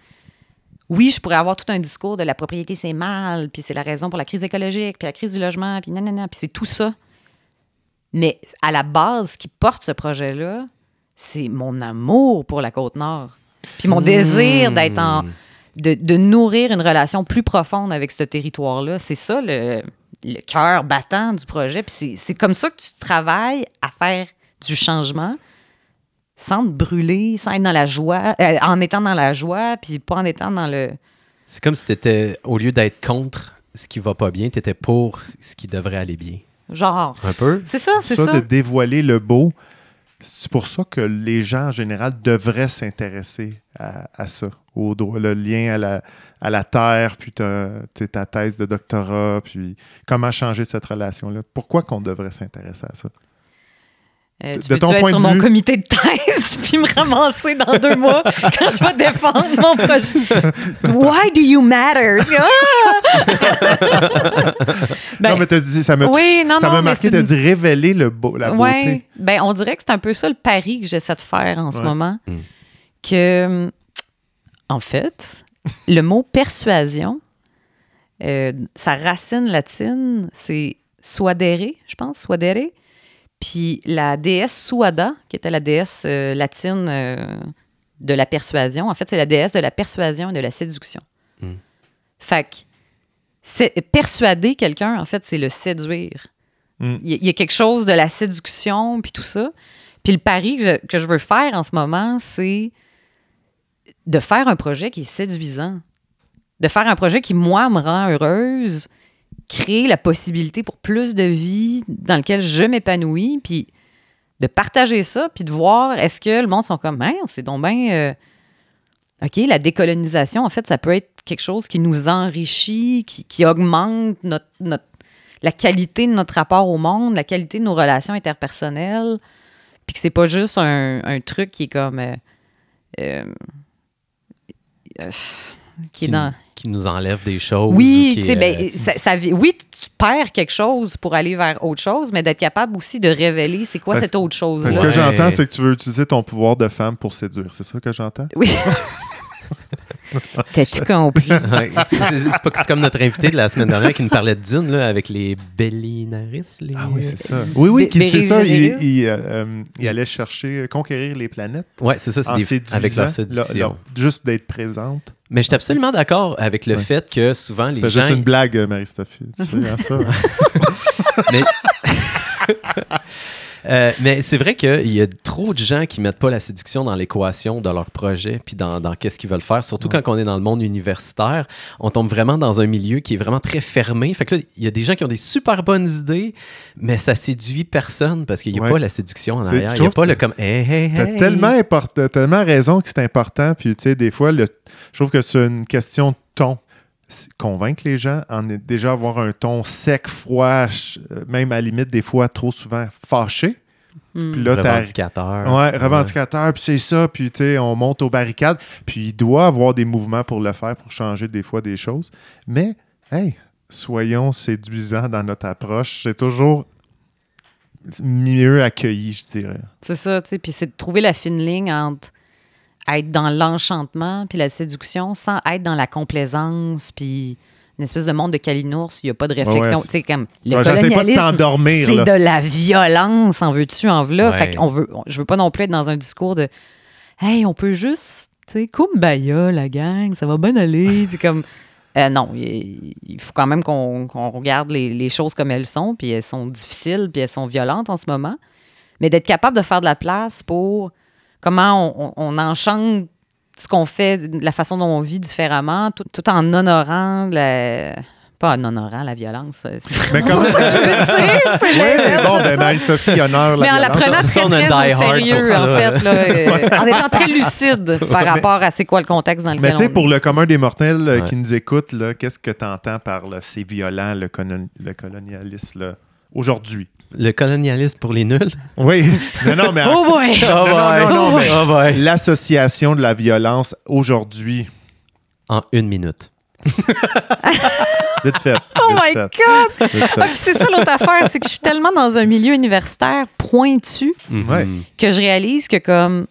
oui, je pourrais avoir tout un discours de la propriété, c'est mal, puis c'est la raison pour la crise écologique, puis la crise du logement, puis nanana, puis c'est tout ça. Mais à la base, ce qui porte ce projet-là, c'est mon amour pour la Côte-Nord. Puis mon désir d'être en, de, de nourrir une relation plus profonde avec ce territoire-là. C'est ça le, le cœur battant du projet. Puis c'est- comme ça que tu travailles à faire du changement sans te brûler, sans être dans la joie, euh, en étant dans la joie, puis pas en étant dans le. C'est comme si t'étais, au lieu d'être contre ce qui va pas bien, t'étais pour ce qui devrait aller bien. Genre. Un peu? C'est ça, c'est ça, ça. de dévoiler le beau, c'est pour ça que les gens en général devraient s'intéresser à, à ça, au droit, le lien à la, à la terre, puis ta, ta thèse de doctorat, puis comment changer cette relation-là. Pourquoi qu'on devrait s'intéresser à ça? Euh, de tu ton être point sur de mon vue- comité de thèse puis me ramasser dans deux mois quand je vais défendre mon projet? Why do you matter? Ah! Ben, non, mais t'as dit, ça m'a oui, non, ça non, m'a mais marqué, t'as dit révéler le beau, la Ouais, beauté. ben on dirait que c'est un peu ça le pari que j'essaie de faire en ce Ouais. moment. Mm. Que, en fait, le mot persuasion, euh, sa racine latine, c'est suadere, je pense, suadere. Puis la déesse Suada, qui était la déesse euh, latine euh, de la persuasion, en fait, c'est la déesse de la persuasion et de la séduction. Mm. Fait que c'est- persuader quelqu'un, en fait, c'est le séduire. Mm. Il y, a- il y a quelque chose de la séduction, puis tout ça. Puis le pari que je, que je veux faire en ce moment, c'est de faire un projet qui est séduisant. De faire un projet qui, moi, me rend heureuse, créer la possibilité pour plus de vie dans lequel je m'épanouis, puis de partager ça, puis de voir est-ce que le monde sont comme, Hein, c'est donc bien. euh, OK, la décolonisation, en fait, ça peut être quelque chose qui nous enrichit, qui, qui augmente notre, notre- la qualité de notre rapport au monde, la qualité de nos relations interpersonnelles, puis que c'est pas juste un, un truc qui est comme. euh, euh, qui est dans. Qui nous enlève des choses. Oui, qui ben, euh, ça, ça oui, tu perds quelque chose pour aller vers autre chose, mais d'être capable aussi de révéler c'est quoi Parce- cette autre chose. Ce Ouais. que j'entends, c'est que tu veux utiliser ton pouvoir de femme pour séduire. C'est ça que j'entends? Oui. T'as tout compris. ouais, c'est- c'est c'est pas que c'est comme notre invité de la semaine dernière qui nous parlait de Dune là, avec les Bellinaris. Les... Ah oui, c'est ça. Oui, oui, qu'il- c'est ça. Il, euh, euh, il allait chercher, euh, conquérir les planètes Ouais, c'est ça, c'est en des- séduisant. avec leur juste d'être présente. Mais je suis absolument d'accord avec le Ouais. fait que souvent les C'est gens. juste une blague, euh, Marie-Sophie. Tu sais, hein, ça. Mais, Euh, mais c'est vrai qu'il y a trop de gens qui mettent pas la séduction dans l'équation de leur projet, puis dans, dans qu'est-ce qu'ils veulent faire. Surtout quand on est dans le monde universitaire, on tombe vraiment dans un milieu qui est vraiment très fermé. Fait que là, il y a des gens qui ont des super bonnes idées, mais ça séduit personne parce qu'il n'y a Ouais. pas la séduction en arrière. Il n'y a pas le comme hey, hey, T'as hey. tellement, import- tellement raison que c'est important. Puis, tu sais, des fois, le, je trouve que c'est une question de ton. Convaincre les gens, en déjà avoir un ton sec, froid, euh, même à la limite, des fois, trop souvent fâché. Hmm. Puis là, t'as. revendicateur. Ouais, revendicateur, puis c'est ça, puis tu sais, on monte aux barricades. Puis il doit avoir des mouvements pour le faire, pour changer des fois des choses. Mais, hey, soyons séduisants dans notre approche. C'est toujours mieux accueilli, je dirais. C'est ça, tu sais. Puis c'est de trouver la fine ligne entre être dans l'enchantement puis la séduction sans être dans la complaisance puis une espèce de monde de calinours. Il n'y a pas de réflexion. ouais, comme le Ouais, colonialisme, c'est de la violence, en veux-tu, en v'là. Ouais. Fait qu'on veut, on- je veux pas non plus être dans un discours de « Hey, on peut juste, tu sais, kumbaya, la gang, ça va bien aller. » C'est comme... Euh, non, il, il faut quand même qu'on qu'on regarde les, les choses comme elles sont, puis elles sont difficiles, puis elles sont violentes en ce moment. Mais d'être capable de faire de la place pour comment on, on- on enchante ce qu'on fait, la façon dont on vit différemment, tout, tout en honorant la... Pas en honorant la violence. c'est- c'est Mais comment ça que je veux dire. Oui, bon, ben. Marie-Sophie honore Mais la en la violence. prenant très, très au sérieux, en fait. Là, euh, en étant très lucide par rapport à c'est quoi le contexte dans lequel Mais tu sais, pour le commun des mortels euh, Ouais. qui nous écoutent, là, qu'est-ce que tu entends par là, c'est violent, le, colon- le colonialisme, là, aujourd'hui? Le colonialisme pour les nuls? Oui. non, non, mais Oh boy! Oh non, boy. non, non, mais- Oh boy. l'association de la violence aujourd'hui, En une minute. vite fait. Oh vite my fait, God! Ah, puis c'est ça l'autre affaire, c'est que je suis tellement dans un milieu universitaire pointu que je réalise que comme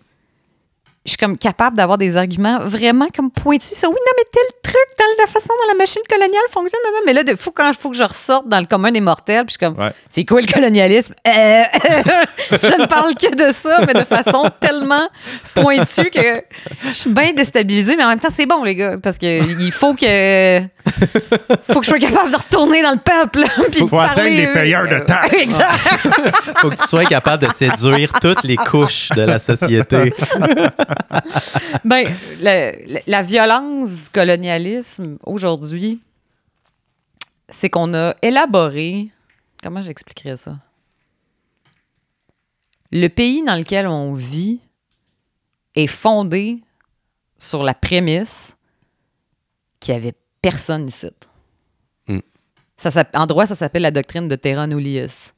je suis comme capable d'avoir des arguments vraiment comme pointus sur oui non mais tel truc dans la façon dont la machine coloniale fonctionne non, non, mais là il faut quand faut que je ressorte dans le commun des mortels puis je suis comme Ouais. c'est quoi le colonialisme? Euh, je ne parle que de ça mais de façon tellement pointue que je suis bien déstabilisée mais en même temps c'est bon les gars parce que il faut que faut que je sois capable de retourner dans le peuple puis de Faut parler, atteindre les euh, payeurs de taxes. exact faut que tu sois capable de séduire toutes les couches de la société. Ben, la violence du colonialisme aujourd'hui, c'est qu'on a élaboré. Comment j'expliquerais ça? Le pays dans lequel on vit est fondé sur la prémisse qu'il n'y avait personne ici. Mm. Ça, s'app- en droit, ça s'appelle la doctrine de Terra Nullius.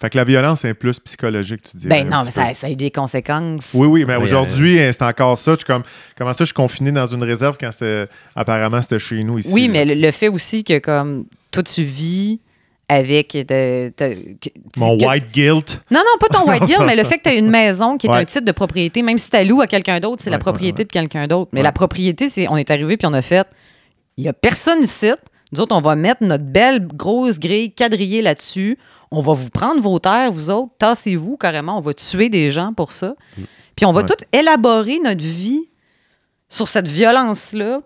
Fait que la violence est plus psychologique, tu dis. Ben non, mais ça, ça a eu des conséquences. Oui, oui, mais Oui, aujourd'hui, c'est encore ça. Je comme, comment ça, je suis confiné dans une réserve quand c'était, apparemment, c'était chez nous ici. Oui, là, mais le, fait aussi que comme toi tu vis avec de- de- que- Mon que- white guilt. Non, non, pas ton white deal, mais le fait que tu as une maison qui est Ouais. un titre de propriété, même si tu loues à quelqu'un d'autre, c'est la propriété ouais, de quelqu'un d'autre. Mais Ouais. la propriété, c'est on est arrivé puis on a fait il y a personne ici. Nous autres, on va mettre notre belle grosse grille quadrillée là-dessus. On va vous prendre vos terres, vous autres, tassez-vous carrément. On va tuer des gens pour ça. Puis on va Ouais. tout élaborer notre vie sur cette violence-là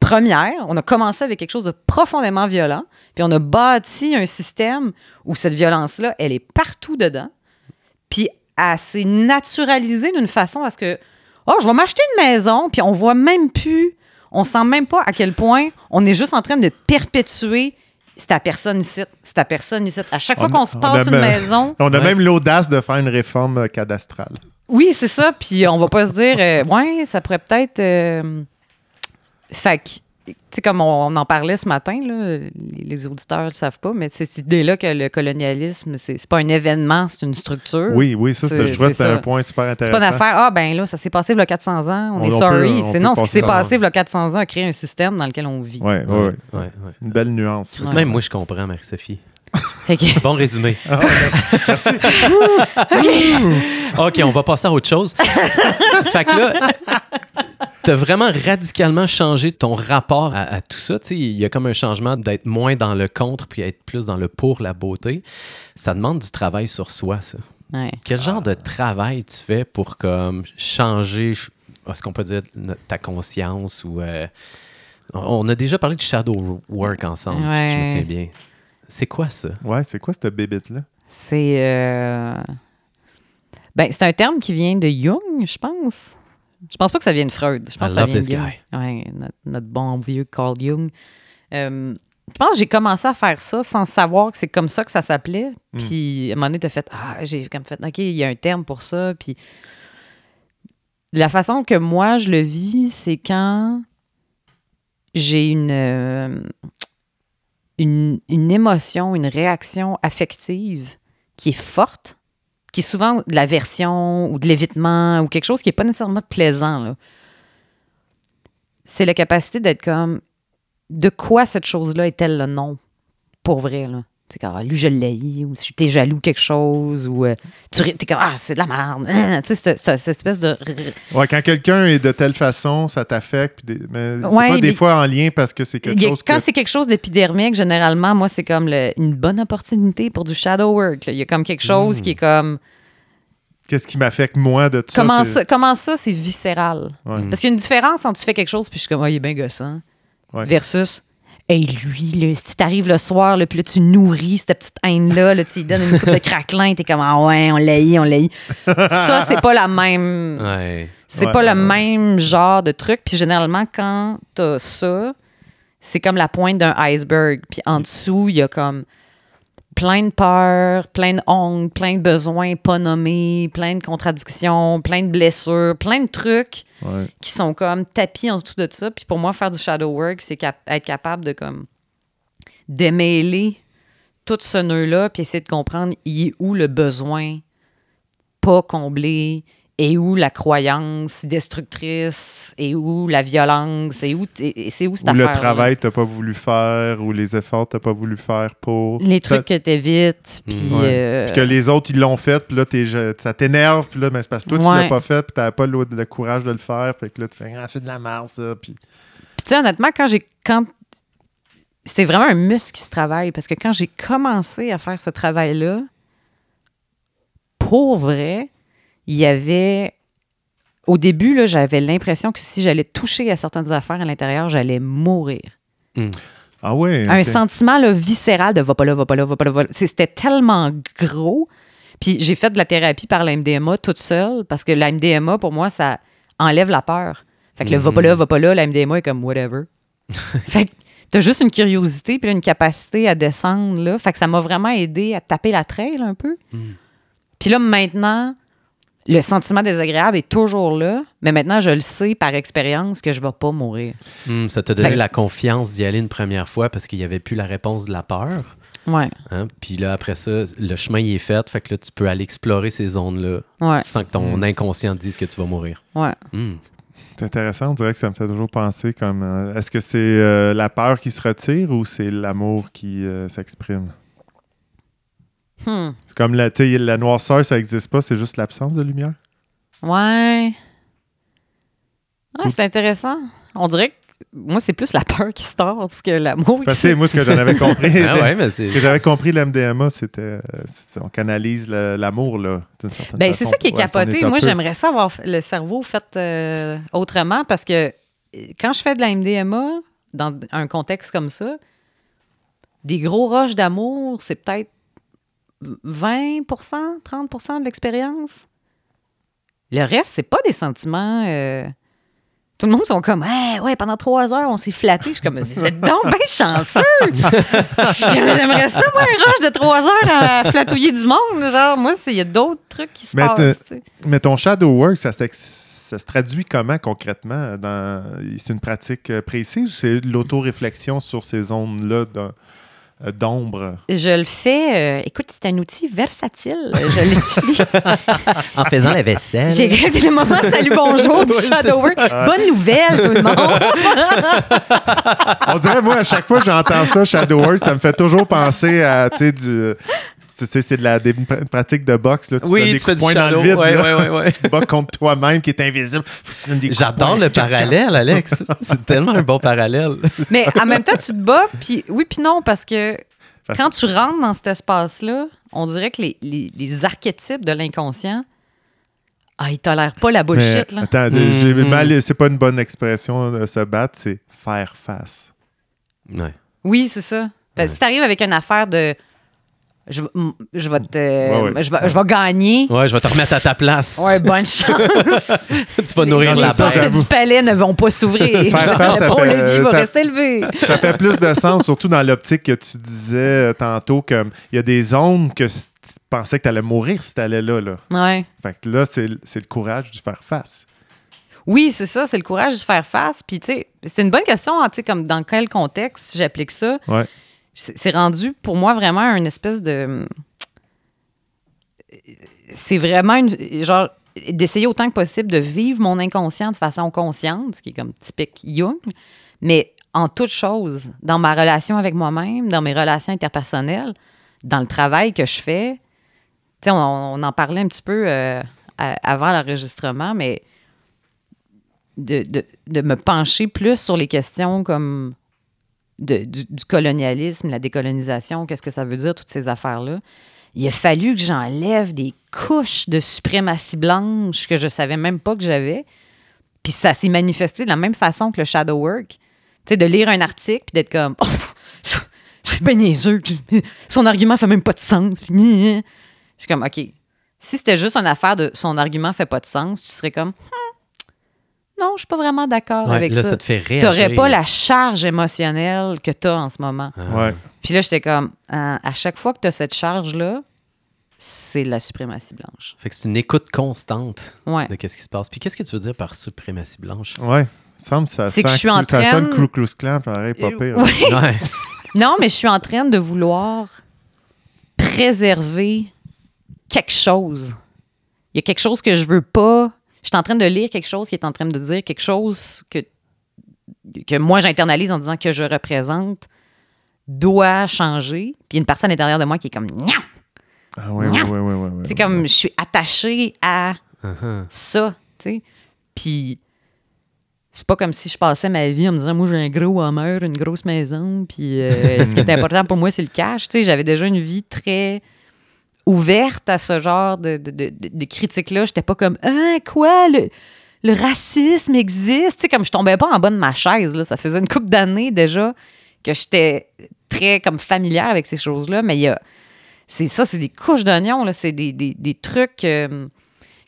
première. On a commencé avec quelque chose de profondément violent, puis on a bâti un système où cette violence-là, elle est partout dedans, puis elle s'est naturalisée d'une façon à ce que, oh, je vais m'acheter une maison, puis on voit même plus, on sent même pas à quel point on est juste en train de perpétuer c'est ta personne ici, c'est ta personne ici. À chaque fois On- qu'on se passe une même- maison, On a Ouais. même l'audace de faire une réforme euh, cadastrale. oui, c'est ça. Puis on va pas se dire, euh, ouais, ça pourrait peut-être. euh, Fait que, tu sais, comme on, on en parlait ce matin, là, les, auditeurs ne le savent pas, mais c'est cette idée-là que le colonialisme, c'est c'est pas un événement, c'est une structure. Oui, oui, ça, c'est- C'est- je trouvais que c'est c'était un point super C'est intéressant. pas une affaire, ah ben là, ça s'est passé il y a 400 ans, on, On- est on sorry. peut- on C'est non, ce qui s'est passé il y a 400 ans a créé un système dans lequel on vit. Ouais, ouais, ouais. Ouais, ouais. Une belle nuance. Ouais. Même moi, je comprends, Marie-Sophie. Que- Bon résumé. Ah, ouais, merci. OK, on va passer à autre chose. fait que là, t'as vraiment radicalement changé ton rapport à, à tout ça. Il y a comme un changement d'être moins dans le contre puis être plus dans le pour la beauté. Ça demande du travail sur soi, ça. Ouais. Quel genre de travail tu fais pour comme changer, ch- est-ce qu'on peut dire ta conscience ou euh, on a déjà parlé de shadow work ensemble, si je me souviens bien. C'est quoi ça? Ouais, c'est quoi cette bébite-là? C'est. euh, Ben, c'est un terme qui vient de Jung, je pense. Je pense pas que ça vient de Freud. Je pense I que ça love vient this de Jung. guy. Ouais, notre, notre bon vieux Carl Jung. Euh, je pense que j'ai commencé à faire ça sans savoir que c'est comme ça que ça s'appelait. Puis, à un moment donné, t'as fait Ah, j'ai comme fait OK, il y a un terme pour ça. Puis, la façon que moi, je le vis, c'est quand j'ai une, euh, une, émotion, une réaction affective qui est forte, qui est souvent de l'aversion ou de l'évitement ou quelque chose qui n'est pas nécessairement plaisant. C'est la capacité d'être comme de quoi cette chose-là est-elle le nom pour vrai. Tu sais, comme, ah, lui, je l'ai, ou si t'es jaloux quelque chose, ou euh, tu t'es comme, ah, c'est de la merde. tu sais, cette, cette- espèce de. Ouais, quand quelqu'un est de telle façon, ça t'affecte. des- Mais c'est Ouais, pas des fois en lien parce que c'est quelque a- chose quand que... c'est quelque chose d'épidermique, généralement, moi, c'est comme le- une bonne opportunité pour du shadow work. là. Il y a comme quelque chose qui est comme. Qu'est-ce qui m'affecte moi de tout ça? comment, ça, comment ça, c'est viscéral? Ouais. Parce qu'il y a une différence entre tu fais quelque chose puis je suis comme, ah, il est bien gossant, Ouais. versus, hey, lui, là, si tu arrives le soir, là, puis là, tu nourris cette petite haine-là, là, tu lui donnes une coupe de craquelin, t'es comme, ah ouais, on l'a on l'a Ça, c'est pas la même. Ouais. C'est Ouais, pas ouais, le ouais. même genre de truc. Puis généralement, quand t'as ça, c'est comme la pointe d'un iceberg. Puis en dessous, il y a comme plein de peurs, plein de honte, plein de besoins pas nommés, plein de contradictions, plein de blessures, plein de trucs Ouais. qui sont comme tapis en dessous de ça. Puis pour moi, faire du shadow work, c'est cap- être capable de comme démêler tout ce nœud-là, puis essayer de comprendre il est où le besoin pas comblé, et où la croyance destructrice, et où la violence, et où, c'est où cette Ou le travail que t'as pas voulu faire, ou les efforts que t'as pas voulu faire pour. Les trucs que t'évites, puis... Ouais. euh, Puis que les autres, ils l'ont fait, puis là, t'es- ça t'énerve, puis là, ben, c'est parce que toi, tu l'as pas fait, puis t'avais pas le, le courage de le faire, fait que là, tu fais, ah, c'est de la merde, ça, puis... Puis tu sais, honnêtement, quand j'ai... Quand... C'est vraiment un muscle qui se travaille, parce que quand j'ai commencé à faire ce travail-là, pour vrai, il y avait... Au début, là, j'avais l'impression que si j'allais toucher à certaines affaires à l'intérieur, j'allais mourir. Ah ouais, Un sentiment là, viscéral de va pas là, va pas là, va pas là. va là. C'était tellement gros. Puis j'ai fait de la thérapie par la MDMA toute seule parce que la MDMA, pour moi, ça enlève la peur. Fait que le va pas là, va pas là, la MDMA est comme whatever. fait que t'as juste une curiosité puis une capacité à descendre là. Fait que ça m'a vraiment aidé à taper la trail un peu. Puis là, maintenant, le sentiment désagréable est toujours là, mais maintenant, je le sais par expérience que je vais pas mourir. Hmm, ça t'a donné Fait- la confiance d'y aller une première fois parce qu'il n'y avait plus la réponse de la peur. Ouais, hein? Puis là, après ça, le chemin il est fait. Fait que là, tu peux aller explorer ces zones-là ouais, sans que ton inconscient te dise que tu vas mourir. ouais. Hmm. C'est intéressant, on dirait que ça me fait toujours penser comme... euh, Est-ce que c'est euh, la peur qui se retire ou c'est l'amour qui euh, s'exprime? Hmm. C'est comme la, la noirceur, ça n'existe pas, c'est juste l'absence de lumière. Ouais. Ouais, c'est intéressant. On dirait que moi, c'est plus la peur qui se torse que l'amour qui Parce que moi, ce que j'en avais compris, Ah ouais, mais c'est. ce que j'avais compris, l'MDMA, c'était... c'est- on canalise l'amour, là, d'une certaine Ben, c'est ça qui est capoté. Moi, j'aimerais ça avoir le cerveau fait euh, autrement parce que quand je fais de la MDMA, dans un contexte comme ça, des gros roches d'amour, c'est peut-être 20% 30% de l'expérience? Le reste, c'est pas des sentiments. euh, Tout le monde sont comme, hey, ouais, pendant trois heures, on s'est flatté. Je suis comme, vous êtes donc bien chanceux. J'aimerais ça, moi, un rush de trois heures à flatouiller du monde. Genre, moi, il y a d'autres trucs qui se Mais passent. Mais ton shadow work, ça, ça se traduit comment concrètement? Dans... C'est une pratique euh, précise ou c'est de l'autoréflexion sur ces zones-là de- d'ombre? Je le fais. euh, écoute, c'est un outil versatile. Je l'utilise. En faisant la vaisselle. J'ai regardé le moment salut bonjour du Oui, Shadow Work. Bonne nouvelle, tout le monde. On dirait, moi, à chaque fois que j'entends ça, shadow work, ça me fait toujours penser à, tu sais. C'est, c'est- c'est de la des- une pr- une pratique de boxe. Là. Tu donnes Oui, des tu coups fais de du poing dans shadow. le vide. Ouais, là. ouais, ouais, ouais. Tu te bats contre toi-même qui est invisible. J'adore le parallèle, Alex. C'est tellement un bon parallèle. Mais en même temps, tu te bats, puis oui, puis non, parce que Parce- quand tu rentres dans cet espace-là, on dirait que les, les- les archétypes de l'inconscient, ah, ils tolèrent pas la Mais, bullshit, là. attends, Mhm. j'ai mal, c'est pas une bonne expression de se battre, c'est faire face. Ouais. Oui, c'est ça. Parce que si t'arrives avec une affaire de je, je vais te. Ouais, ouais. Je, vais, je vais gagner. Ouais, je vais te remettre à ta place. Ouais, bonne chance. tu vas nourrir Non, la j'avoue. du palais ne vont pas s'ouvrir. Faire face, ça Le fait- pont-levis va ça- rester élevé. Ça fait plus de sens, surtout dans l'optique que tu disais euh, tantôt, qu'il y a des zones que tu pensais que tu allais mourir si tu allais là, là. Ouais. Fait que là, c'est c'est le courage de faire face. Oui, c'est ça, c'est le courage de faire face. Puis, tu sais, c'est une bonne question, hein, tu sais, comme dans quel contexte j'applique ça. Ouais. C'est rendu pour moi vraiment une espèce de. C'est vraiment une. Genre, d'essayer autant que possible de vivre mon inconscient de façon consciente, ce qui est comme typique Jung, mais en toute chose, dans ma relation avec moi-même, dans mes relations interpersonnelles, dans le travail que je fais. Tu sais, on, en parlait un petit peu euh, avant l'enregistrement, mais de, de- de me pencher plus sur les questions comme du, colonialisme, la décolonisation, qu'est-ce que ça veut dire, toutes ces affaires-là. Il a fallu que j'enlève des couches de suprématie blanche que je savais même pas que j'avais. Puis ça s'est manifesté de la même façon que le shadow work. Tu sais, de lire un article puis d'être comme oh, c'est ben niaiseux. Son argument fait même pas de sens. Je suis comme OK. Si c'était juste une affaire de son argument fait pas de sens, tu serais comme Hmm, non, je suis pas vraiment d'accord Ouais, avec là, ça. ça te fait réagir. T'aurais pas la charge émotionnelle que t'as en ce moment. Ah. Ouais. Puis là, j'étais comme, euh, à chaque fois que t'as cette charge-là, c'est la suprématie blanche. Fait que c'est une écoute constante Ouais. de qu'est-ce qui se passe. Puis qu'est-ce que tu veux dire par suprématie blanche? Ouais. semble ça C'est que je suis en ça train sonne de- Ku Klux Klan, pareil, pas Euh, pire. Ouais. Non, mais je suis en train de vouloir préserver quelque chose. Il y a quelque chose que je veux pas. Je suis en train de lire quelque chose qui est en train de dire quelque chose que, que moi j'internalise en disant que je représente doit changer. Puis il y a une personne à l'intérieur de moi qui est comme Nya! Ah ouais, ouais, ouais, ouais, ouais, ouais, C'est comme je suis attachée à Uh-huh. ça, tu sais. Puis c'est pas comme si je passais ma vie en me disant moi j'ai un gros hammer, une grosse maison, puis euh, ce qui est important pour moi c'est le cash, tu sais, j'avais déjà une vie très ouverte à ce genre de, de, de, de critiques-là. J'étais pas comme Ah, quoi, le, le racisme existe, tu sais, comme je tombais pas en bas de ma chaise, là. Ça faisait une couple d'années déjà que j'étais très comme familière avec ces choses-là, mais il y a. C'est ça, c'est des couches d'oignons, là. C'est des, des, des trucs. euh,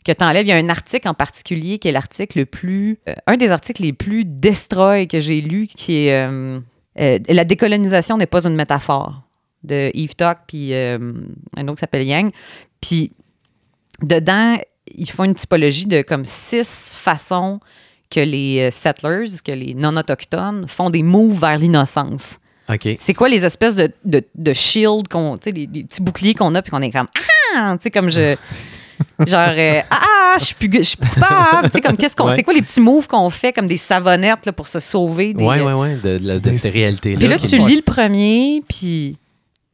que tu enlèves. Il y a un article en particulier qui est l'article le plus. euh, un des articles les plus destroy que j'ai lu, qui est euh, La décolonisation n'est pas une métaphore de Eve Tuck, puis euh, un autre qui s'appelle Yang. Puis dedans, ils font une typologie de comme six façons que les euh, settlers, que les non-autochtones font des moves vers l'innocence. OK. C'est quoi les espèces de, de, de shield qu'on, tu sais, les, les petits boucliers qu'on a, puis qu'on est comme ah, tu sais comme je, genre euh, ah, ah, je suis plus, je suis coupable, tu sais comme qu'est-ce qu'on, Ouais. c'est quoi les petits moves qu'on fait comme des savonnettes là, pour se sauver des. Ouais, ouais, ouais, de, de, de ces réalités-là. Puis là, tu lis le premier, puis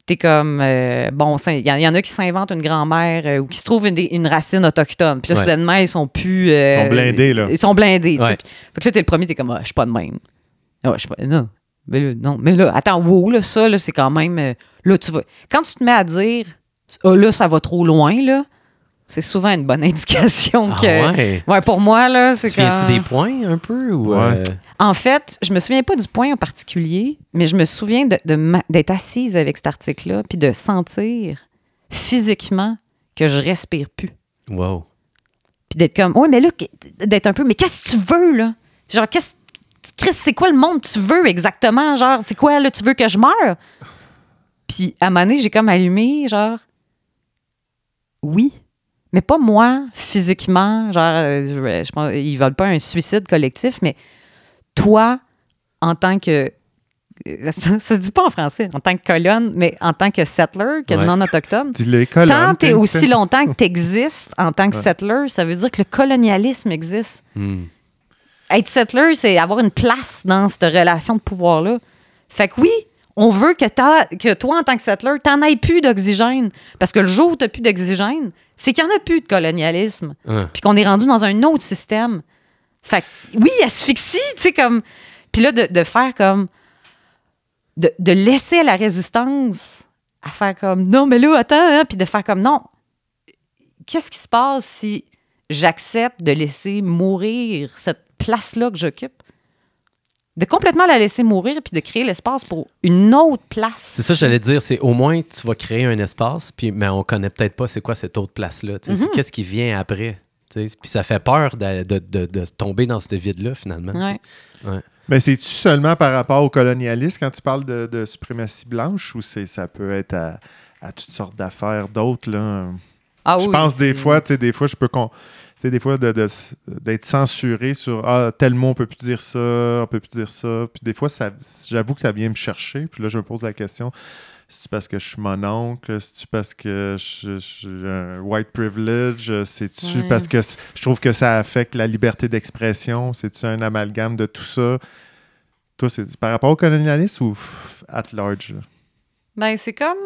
t'es comme, euh, bon, il y, en- il y en a qui s'inventent une grand-mère euh, ou qui se trouvent une, racine autochtone. Puis là, Ouais. soudainement, ils sont plus. euh, Ils sont blindés, là. Ils sont blindés, tu sais. Ouais. Puis- Fait que là, t'es le premier, t'es comme, ah, je suis pas de même. Ah, je suis pas. Non. Mais là, non. Mais là, attends, wow, là, ça, là, c'est quand même. là, tu vas. Quand tu te mets à dire, ah, là, ça va trop loin, là, c'est souvent une bonne indication Ah que. ouais? Ouais, pour moi, là, c'est Tu viens-tu quand- des points un peu? Ou, Ouais. euh, en fait, je me souviens pas du point en particulier, mais je me souviens de- de ma- d'être assise avec cet article-là, puis de sentir physiquement que je respire plus. Wow. Puis d'être comme, ouais, mais là, d'être un peu, mais qu'est-ce que tu veux, là? Genre, qu'est-ce. Chris, c'est quoi le monde que tu veux exactement? Genre, c'est quoi, là, tu veux que je meure? Puis à un moment donné, j'ai comme allumé, genre, oui, mais pas moi, physiquement. Genre, euh, je, je pense, ils veulent pas un suicide collectif, mais toi, en tant que. Ça se dit pas en français, en tant que colonne, mais en tant que settler, que Ouais. non-autochtone. Tant et aussi longtemps que tu existes en tant que Ouais. settler, ça veut dire que le colonialisme existe. Hmm. Être settler, c'est avoir une place dans cette relation de pouvoir-là. Fait que oui, on veut que, t'as- que toi, en tant que settler, t'en aies plus d'oxygène. Parce que le jour où t'as plus d'oxygène, c'est qu'il n'y en a plus de colonialisme. Puis qu'on est rendu dans un autre système. Fait que oui, asphyxie, tu sais, comme. Puis là, de, de faire comme. De, de laisser la résistance à faire comme non, mais là, attends, hein, puis de faire comme non. Qu'est-ce qui se passe si j'accepte de laisser mourir cette place-là que j'occupe? De complètement la laisser mourir puis de créer l'espace pour une autre place. C'est ça, j'allais dire, c'est au moins tu vas créer un espace, puis, mais on connaît peut-être pas c'est quoi cette autre sais, c'est Mhm. Qu'est-ce qui vient après? Puis ça fait peur de, de- de- de tomber dans ce vide-là, finalement. tu sais. Ouais. Mais c'est-tu seulement par rapport au colonialisme quand tu parles de, de suprématie blanche ou c'est ça peut être à, à toutes sortes d'affaires d'autres? là? Ah je oui, pense des fois, tu sais, des fois, je peux con- sais, des fois de- de- d'être censuré sur ah, tel mot, on peut plus dire ça, on peut plus dire ça. Puis des fois, ça, j'avoue que ça vient me chercher. Puis là, je me pose la question. C'est-tu parce que je suis mon oncle? C'est-tu parce que je, j'ai un white privilege? C'est-tu Ouais. parce que je trouve que ça affecte la liberté d'expression? C'est-tu un amalgame de tout ça? Toi, c'est par rapport au colonialisme ou at large? là? Ben, c'est comme.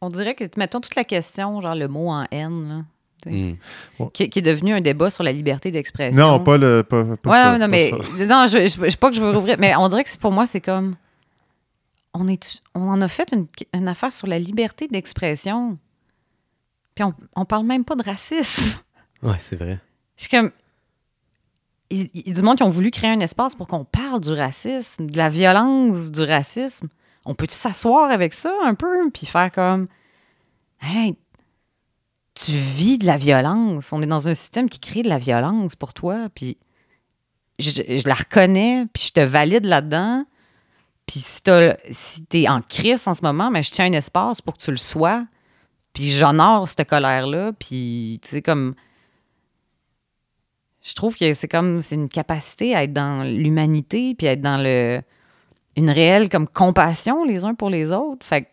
On dirait que, mettons toute la question, genre le mot en haine, là, Mm. qui, qui est devenu un débat sur la liberté d'expression. Non, pas le. Pas, pas ouais, ça, non, pas mais. ça. Non, je, je, je sais pas que je veux rouvrir, mais on dirait que c'est- pour moi, c'est comme. On, est, on en a fait une, une affaire sur la liberté d'expression. Puis on, on parle même pas de racisme. Ouais, c'est vrai. Je suis comme. Il il y a du monde qui ont voulu créer un espace pour qu'on parle du racisme, de la violence du racisme. On peut-tu s'asseoir avec ça un peu, puis faire comme. Tu vis de la violence. On est dans un système qui crée de la violence pour toi, puis je, la reconnais, puis je te valide là-dedans. Puis si si t'es en crise en ce moment, mais je tiens un espace pour que tu le sois. Puis j'honore cette colère-là. Puis, tu sais, comme. Je trouve que c'est comme. C'est une capacité à être dans l'humanité, puis à être dans le. Une réelle, comme, compassion les uns pour les autres. Fait que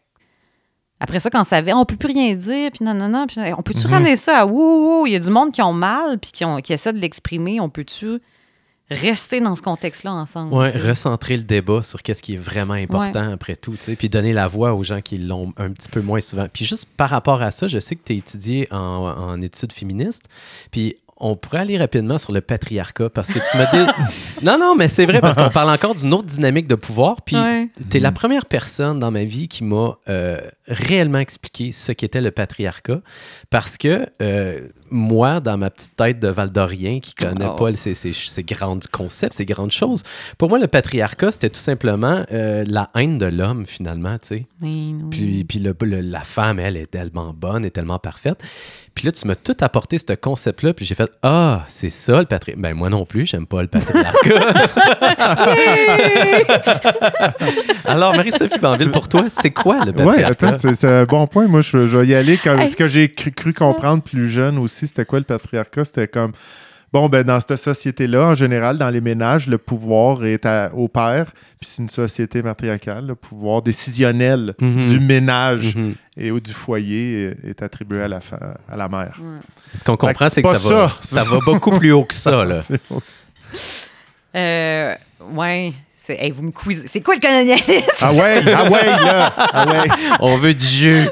après ça, quand ça va, on peut plus rien dire, puis non, non, non. Puis on peut-tu Mhm. ramener ça à wouh, wouh, il y a du monde qui ont mal, puis qui, ont, qui essaient de l'exprimer. On peut-tu rester dans ce contexte-là ensemble? Sais? recentrer le débat sur qu'est-ce qui est vraiment important après tout, tu sais, puis donner la voix aux gens qui l'ont un petit peu moins souvent. Puis juste par rapport à ça, je sais que tu as étudié en, en études féministes, puis on pourrait aller rapidement sur le patriarcat parce que tu m'as dit... non, non, mais c'est vrai parce qu'on parle encore d'une autre dynamique de pouvoir, puis Ouais. tu es la première personne dans ma vie qui m'a euh, réellement expliqué ce qu'était le patriarcat parce que euh, moi, dans ma petite tête de Valdorien qui connaît Oh. pas ces, ces, ces grands concepts, ces grandes choses, pour moi, le patriarcat, c'était tout simplement euh, la haine de l'homme, finalement, tu sais. Puis, puis le- le- la femme, elle, est tellement bonne, est tellement parfaite. Puis là, tu m'as tout apporté ce concept-là, puis j'ai fait Ah, c'est ça le patriarcat. Ben, moi non plus, j'aime pas le patriarcat. Alors, Marie-Sophie Banville, pour toi, c'est quoi le Ouais, patriarcat? attends, c'est c'est un bon point. Moi, je, je vais y aller. Ce que j'ai cru, cru comprendre plus jeune aussi, c'était quoi le patriarcat? C'était comme, bon, ben dans cette société-là, en général, dans les ménages, le pouvoir est à- au père. Puis c'est une société matriarcale. Le pouvoir décisionnel Mhm. du ménage Mhm. et ou du foyer est, est attribué à la, fa- à la mère. Ce qu'on comprend, c'est que ça va, ça va beaucoup plus haut que ça. Là. Euh, ouais. C'est, hey, vous me. C'est quoi le colonialisme? Ah ouais, ah ouais, là! Ah ouais! On veut du jus.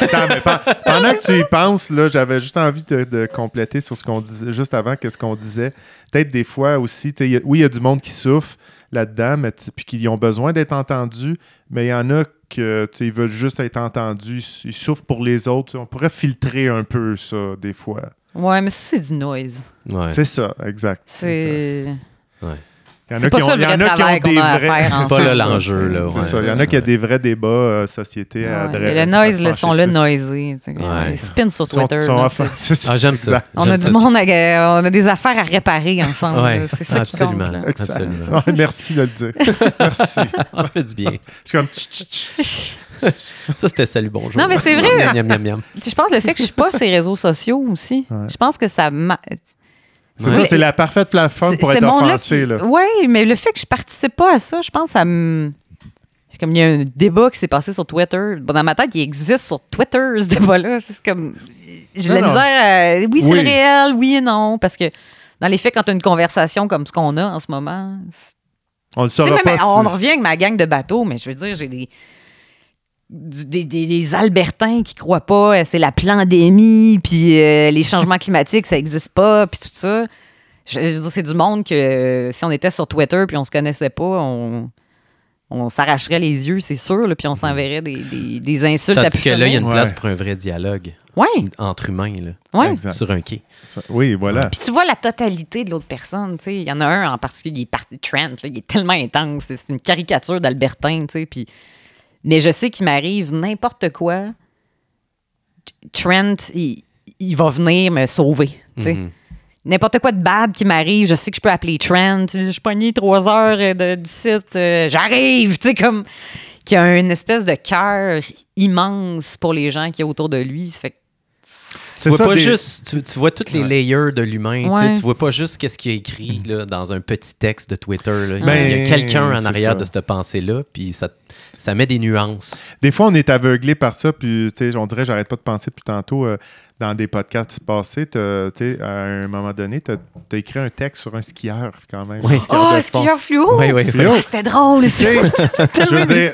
Attends, mais pen- pendant que tu y penses, là, j'avais juste envie de, de compléter sur ce qu'on disait juste avant, qu'est-ce qu'on disait. Peut-être des fois aussi, tu sais, il y a- oui, il y a du monde qui souffre là-dedans, mais puis qui ont besoin d'être entendus, mais il y en a que ils veulent juste être entendus, ils, souffrent pour les autres. On pourrait filtrer un peu ça, des fois. Ouais, mais ça, c'est du noise. Ouais. C'est ça, exact. C'est. Il y en C'est a pas qui ça ont, y en a qui des a à vrais. faire C'est pas ensemble. là l'enjeu. Là, C'est ouais. ça. Il y en a qui ont des vrais débats euh, société à le noise, le son là, noisy. Ouais. J'ai spin sur Sont, Twitter. sont j'aime ça. On a du monde, on a des affaires à réparer ensemble. C'est ça absolument. qui compte. Absolument. Merci de le dire. merci. Ça fait du bien. Je suis comme. Ça, c'était salut, bonjour. Non, mais c'est vrai. Miam, miam, miam, miam. Je pense que le fait que je suis pas sur les réseaux sociaux aussi, Ouais. je pense que ça m'a. C'est Ouais. ça, c'est la parfaite plateforme pour être offensé. qui-. Oui, mais le fait que je participe pas à ça, je pense me. c'est Comme il y a un débat qui s'est passé sur Twitter. Bon, dans ma tête, il existe sur Twitter ce débat-là. C'est comme. J'ai de la Non, misère à. Oui, c'est Oui. le réel, oui et non. Parce que dans les faits, quand tu as une conversation comme ce qu'on a en ce moment, On le saura pas. on revient avec ma gang de bateaux, mais je veux dire, j'ai des, des, des- des Albertains qui croient pas, euh, c'est la pandémie, puis euh, les changements climatiques, ça existe pas, puis tout ça. Je, je veux dire, c'est du monde que euh, si on était sur Twitter puis on se connaissait pas, on, on s'arracherait les yeux, c'est sûr, là, puis on s'enverrait des, des, des insultes à Tandis plus que là, il y a une place Ouais. pour un vrai dialogue Ouais, entre humains, là, ouais. Exact. sur un quai. Ça- Oui, voilà. Puis tu vois la totalité de l'autre personne, tu sais. Il y en a un en particulier, il est parti Trent, là, il est tellement intense. C'est c'est une caricature d'Albertin, tu sais. Puis... Mais je sais qu'il m'arrive n'importe quoi. Trent, il, il va venir me sauver. Mhm. N'importe quoi de bad qui m'arrive, je sais que je peux appeler Trent. Je pogné trois heures euh, de d'ici, euh, j'arrive, tu sais, comme qui a une espèce de cœur immense pour les gens qui est autour de lui. Ça fait que Tu vois ça, pas des- juste, tu, tu vois tous les Ouais. layers de l'humain. tu sais, Ouais. Tu vois pas juste qu'est-ce qu'il a écrit là, dans un petit texte de Twitter. là. Il y Ben, a quelqu'un en arrière ça. de cette pensée-là, puis ça, ça met des nuances. Des fois, on est aveuglé par ça, puis tu sais, on dirait, j'arrête pas de penser depuis tantôt, euh, dans des podcasts passés, à un moment donné, tu as, écrit un texte sur un skieur, quand même. Oui. Un skieur Oh, fond. skieur fluo! Oui, oui, oui. Fluo? Ah, c'était drôle, ça! je veux dire.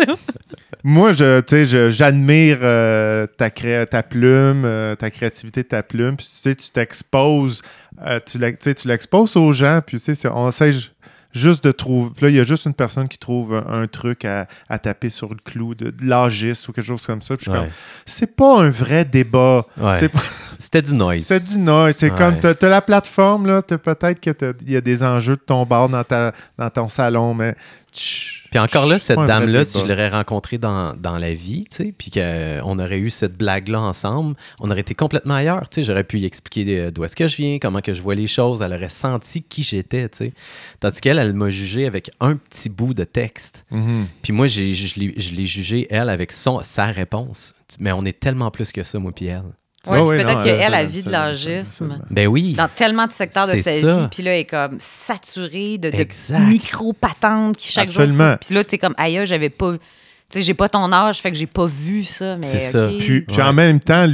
Moi, je, je- j'admire euh, ta, cré- ta plume, euh, ta créativité de ta plume. Puis, tu sais, tu t'exposes, euh, tu l'ex- tu sais, tu l'exposes aux gens. Puis, tu sais, on essaie ju- juste de trouver. Puis là, il y a juste une personne qui trouve un, un truc à, à taper sur le clou de, de l'âgiste ou quelque chose comme ça. Puis, je suis Ouais. comme, c'est pas un vrai débat. Ouais. C'est pas- C'était du noise. c'est du noise. C'est Ouais. comme, t'as as la plateforme, là. t'as Peut-être qu'il y a des enjeux de ton bar dans, ta, dans ton salon, mais. tch, Puis encore là, cette dame-là, si je l'aurais rencontrée dans, dans la vie, tu sais, puis qu'on aurait eu cette blague-là ensemble, on aurait été complètement ailleurs. tu sais. J'aurais pu y expliquer euh, d'où est-ce que je viens, comment que je vois les choses. Elle aurait senti qui j'étais. tu sais. Tandis qu'elle, elle m'a jugé avec un petit bout de texte. Mhm. Puis moi, je l'ai je l'ai jugé, elle, avec son, sa réponse. Mais on est tellement plus que ça, moi puis elle. Ouais, Ouais, peut-être qu'elle, elle vit de l'âgisme. Ben oui. dans tellement de secteurs de sa ça. vie, puis là, elle est comme saturée de, de micro-patentes qui chaque Absolument. jour... Puis là, t'es comme, aïe, j'avais pas... Tu sais, j'ai pas ton âge, fait que j'ai pas vu ça, mais C'est ça. Puis, puis Ouais. en même temps,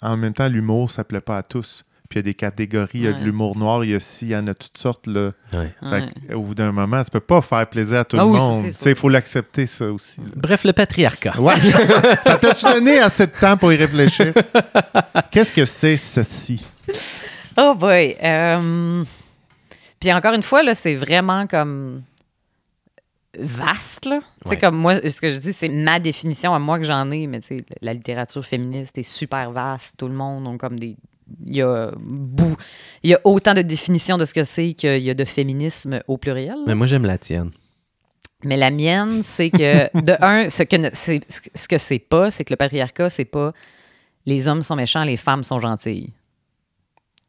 en même temps, l'humour, ça plaît pas à tous. Puis il y a des catégories, il y a de l'humour noir, il y a ci, il y en a toutes sortes. Là. Ouais. Fait que, au bout d'un moment, ça peut pas faire plaisir à tout Ah le oui, monde. Il faut l'accepter, ça aussi. là. Bref, le patriarcat. Ouais. ça t'a-tu donné assez de temps pour y réfléchir? Qu'est-ce que c'est, ceci? Oh boy. euh, Puis encore une fois, là, c'est vraiment comme vaste, là. Tu sais, Ouais. comme moi, ce que je dis, c'est ma définition à moi que j'en ai, mais tu sais, la littérature féministe est super vaste. Tout le monde ont comme des... Il y a, bou- il y a autant de définitions de ce que c'est qu'il y a de féminisme au pluriel. Mais moi, j'aime la tienne. Mais la mienne, c'est que, de un, ce que ne- ce que c'est pas, c'est que le patriarcat, c'est pas les hommes sont méchants, les femmes sont gentilles.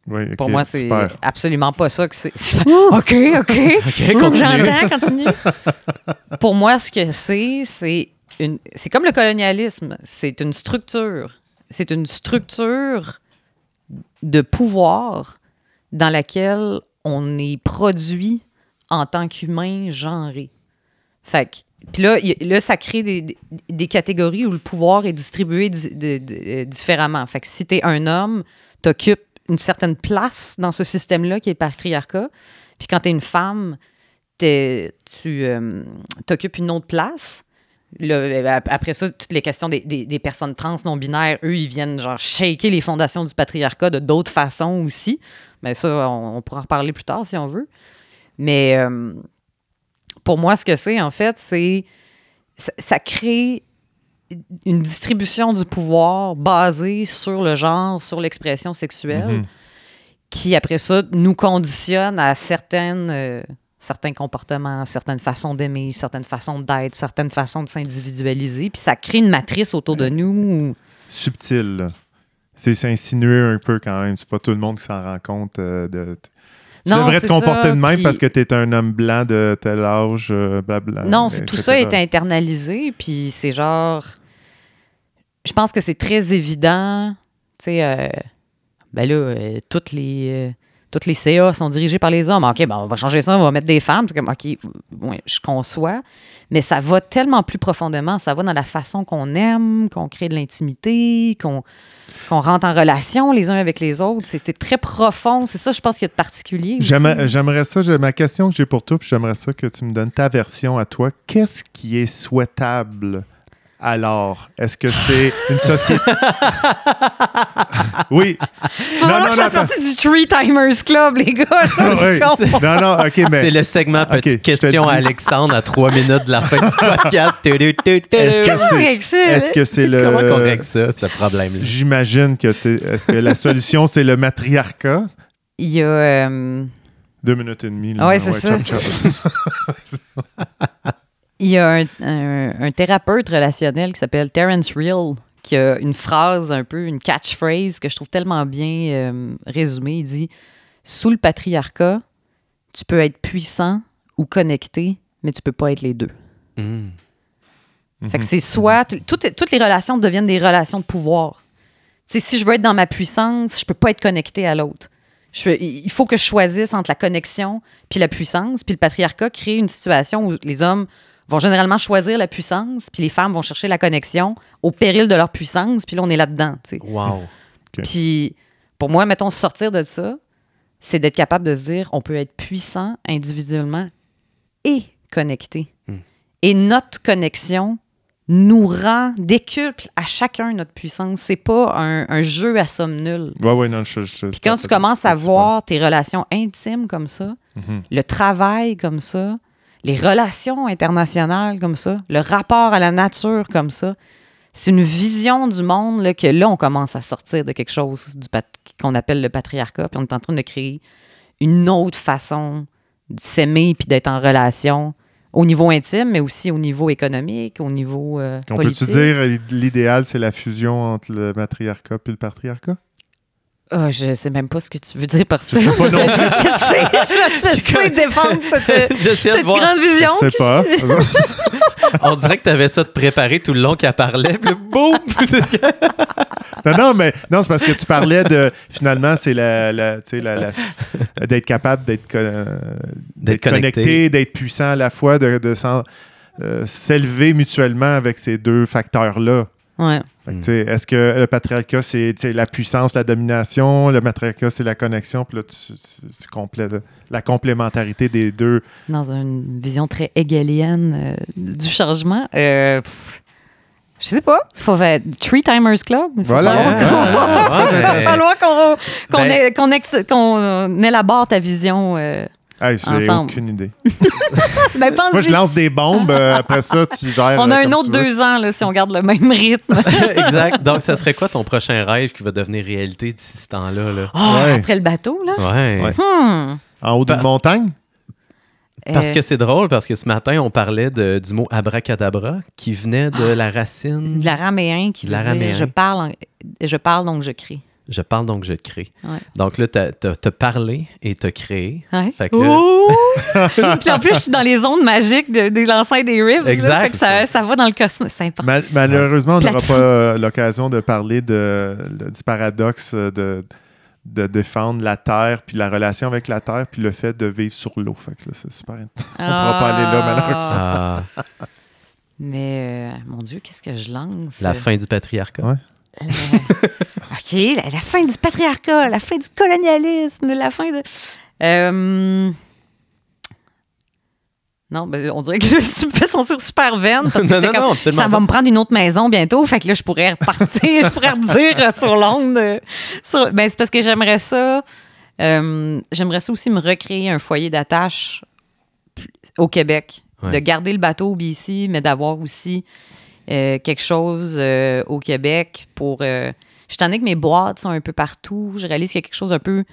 Oui, Pour moi, c'est absolument pas ça que c'est. c'est- OK, OK. OK, continue. J'entends, continue. Pour moi, ce que c'est, c'est une. C'est comme le colonialisme. C'est une structure. C'est une structure de pouvoir dans laquelle on est produit en tant qu'humain genré. Fait que. Puis là, là, ça crée des, des- catégories où le pouvoir est distribué euh, différemment. Fait que si tu es un homme, tu occupes une certaine place dans ce système-là qui est le patriarcat. Puis quand tu es une femme, t'es- tu occupes une autre place. Là, ap- après ça, toutes les questions des, des- des personnes trans non-binaires, eux, ils viennent genre shaker les fondations du patriarcat de d'autres façons aussi. Mais ça, on, on pourra en reparler plus tard si on veut. Mais euh, pour moi, ce que c'est, en fait, c'est ça, ça crée une distribution du pouvoir basée sur le genre, sur l'expression sexuelle, Mhm. qui, après ça, nous conditionne à certaines, euh, certains comportements, certaines façons d'aimer, certaines façons d'être, certaines façons de s'individualiser. Puis ça crée une matrice autour de nous. Subtil, là. C'est insinué un peu quand même. C'est pas tout le monde qui s'en rend compte. euh, de... Tu Non, devrais te c'est comporter ça, de même puis- parce que tu es un homme blanc de tel âge, euh, blabla. Non, tout ça est internalisé, puis c'est genre. Je pense que c'est très évident. Tu sais, euh, ben là, toutes les. Toutes les CA sont dirigées par les hommes. OK, ben on va changer ça, on va mettre des femmes. Comme, OK, je conçois. Mais ça va tellement plus profondément. Ça va dans la façon qu'on aime, qu'on crée de l'intimité, qu'on rentre en relation les uns avec les autres. C'était très profond. C'est ça, je pense qu'il y a de particulier. J'aimerais ça, ma question que j'ai pour toi, puis j'aimerais ça que tu me donnes ta version à toi. Qu'est-ce qui est souhaitable Alors, est-ce que c'est une société? oui. Faut vraiment que je fasse partie du Three Timers Club, les gars. Oui. Non, non, OK, mais. C'est le segment Petite te question à. Alexandre à trois minutes de la fin du podcast. Est-ce que Comment c'est. règle ça, Est-ce là? que c'est le. Comment qu'on règle ça, ce problème-là? J'imagine que, est-ce que la solution, c'est le matriarcat? Il y a. euh, Deux minutes et demie. là. Ouais, c'est ça. Il y a un, un- un thérapeute relationnel qui s'appelle Terence Real qui a une phrase un peu, une catchphrase que je trouve tellement bien euh, résumée. Il dit Sous le patriarcat, tu peux être puissant ou connecté, mais tu peux pas être les deux. Hmm. Fait que c'est soit. Toutes, toutes les relations deviennent des relations de pouvoir. Tu sais, si je veux être dans ma puissance, je peux pas être connecté à l'autre. Il faut que je choisisse entre la connexion puis la puissance. Puis le patriarcat crée une situation où les hommes vont généralement choisir la puissance, puis les femmes vont chercher la connexion au péril de leur puissance. Puis là, on est là-dedans. tu sais. Wow. Ok. Puis pour moi, mettons, sortir de ça, c'est d'être capable de se dire on peut être puissant individuellement et connecté. Hmm. Et notre connexion nous rend, décuple à chacun notre puissance. C'est pas un, un jeu à somme nulle. Ouais, ouais, non, je. je Puis quand tu commences à voir tes relations intimes comme ça, Mhm. le travail comme ça, les relations internationales comme ça, le rapport à la nature comme ça, c'est une vision du monde là, que là, on commence à sortir de quelque chose qu'on appelle le patriarcat, puis on est en train de créer une autre façon de s'aimer puis d'être en relation au niveau intime, mais aussi au niveau économique, au niveau euh, On politique. peut-tu dire l'idéal, c'est la fusion entre le matriarcat et le patriarcat? Ah, je sais même pas ce que tu veux dire par ça. sais pas je, non je vais te laisser, je laisser défendre cette, voir. grande vision. Je sais pas. On dirait que tu avais ça de préparer tout le long qu'elle parlait. Puis boum! non, non, mais non, c'est parce que tu parlais de finalement, c'est la, la, tu sais, la- la- d'être capable d'être co- euh, d'être connecté. connecté, d'être puissant à la fois, de, de s'en- euh, s'élever mutuellement avec ces deux facteurs-là. Ouais. Fait que, tu sais, Est-ce que le patriarcat, c'est la puissance, la domination, le matriarcat, c'est la connexion, puis là, tu, tu- tu complètes la complémentarité des deux? Dans une vision très hégélienne euh, du changement. Euh, pff, je sais pas. Il faut faire Three Timers Club. Il faut Voilà. va falloir qu'on qu'on Ben- qu'on élabore ta vision. euh. Hey, j'ai aucune idée. Ben. Moi, je lance des bombes, euh, après ça, tu gères. On a euh, un autre deux ans là, si on garde le même rythme. exact. Donc, ça serait quoi ton prochain rêve qui va devenir réalité d'ici ce temps-là? Là? Ah, Ouais. Après le bateau, là? Ouais. Ouais. Hmm. En haut d'une Pa- montagne? Parce Euh, que c'est drôle, parce que ce matin, on parlait de- du mot abracadabra qui venait de la racine. de l'araméen qui De veut dire l'araméen. je parle, en- je parle donc je crée. Je parle donc je crée. Ouais. Donc là, t'as as, parlé et t'as créé. Ouais. Fait que là- Ouh! Puis en plus, je suis dans les ondes magiques de, des lancers des ribs. là, Exact, fait que c'est ça, ça va dans le cosmos. C'est important. Mal- malheureusement, on n'aura pas euh, l'occasion de parler de, le- du paradoxe euh, de, de défendre la Terre, puis la relation avec la Terre, puis le fait de vivre sur l'eau. Fait que là, c'est super. On pourra pas aller là, malheureusement. Ah, Mais, euh, mon Dieu, qu'est-ce que je lance? la fin du patriarcat. Ouais. Euh, OK, la, la fin du patriarcat, la fin du colonialisme, la fin de... Euh, Non, ben, on dirait que tu me fais sentir super vaine parce que Non, j'étais non, comme, non, absolument ça va me prendre une autre maison bientôt. Fait que là, je pourrais repartir, je pourrais redire euh, sur l'onde. euh, Ben, c'est parce que j'aimerais ça. euh, j'aimerais ça aussi me recréer un foyer d'attache au Québec. Ouais. De garder le bateau au BC, mais d'avoir aussi euh, quelque chose euh, au Québec pour. euh, je suis tannée que mes boîtes sont un peu partout. Je réalise qu'il y a quelque chose un peu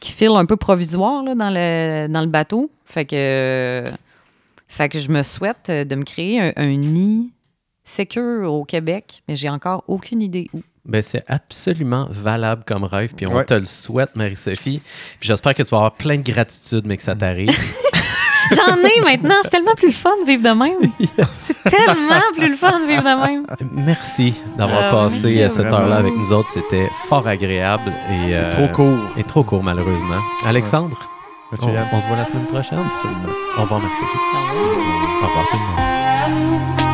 qui file un peu provisoire là, dans, le, dans le bateau. Fait que, fait que je me souhaite de me créer un, un nid sécure au Québec, mais j'ai encore aucune idée où. Ben, c'est absolument valable comme rêve, puis on Ouais. te le souhaite, Marie-Sophie. Puis j'espère que tu vas avoir plein de gratitude, mais que ça t'arrive. J'en ai maintenant. C'est tellement plus le fun de vivre de même. C'est tellement plus le fun de vivre de même. Merci d'avoir Ah, passé merci. euh, cette Vraiment. heure-là avec nous autres. C'était fort agréable et euh, Trop court. Et trop court, malheureusement. Alexandre, Monsieur on, se voit la semaine prochaine. Absolument. Au revoir, Marie-Sophie. Au revoir tout le monde.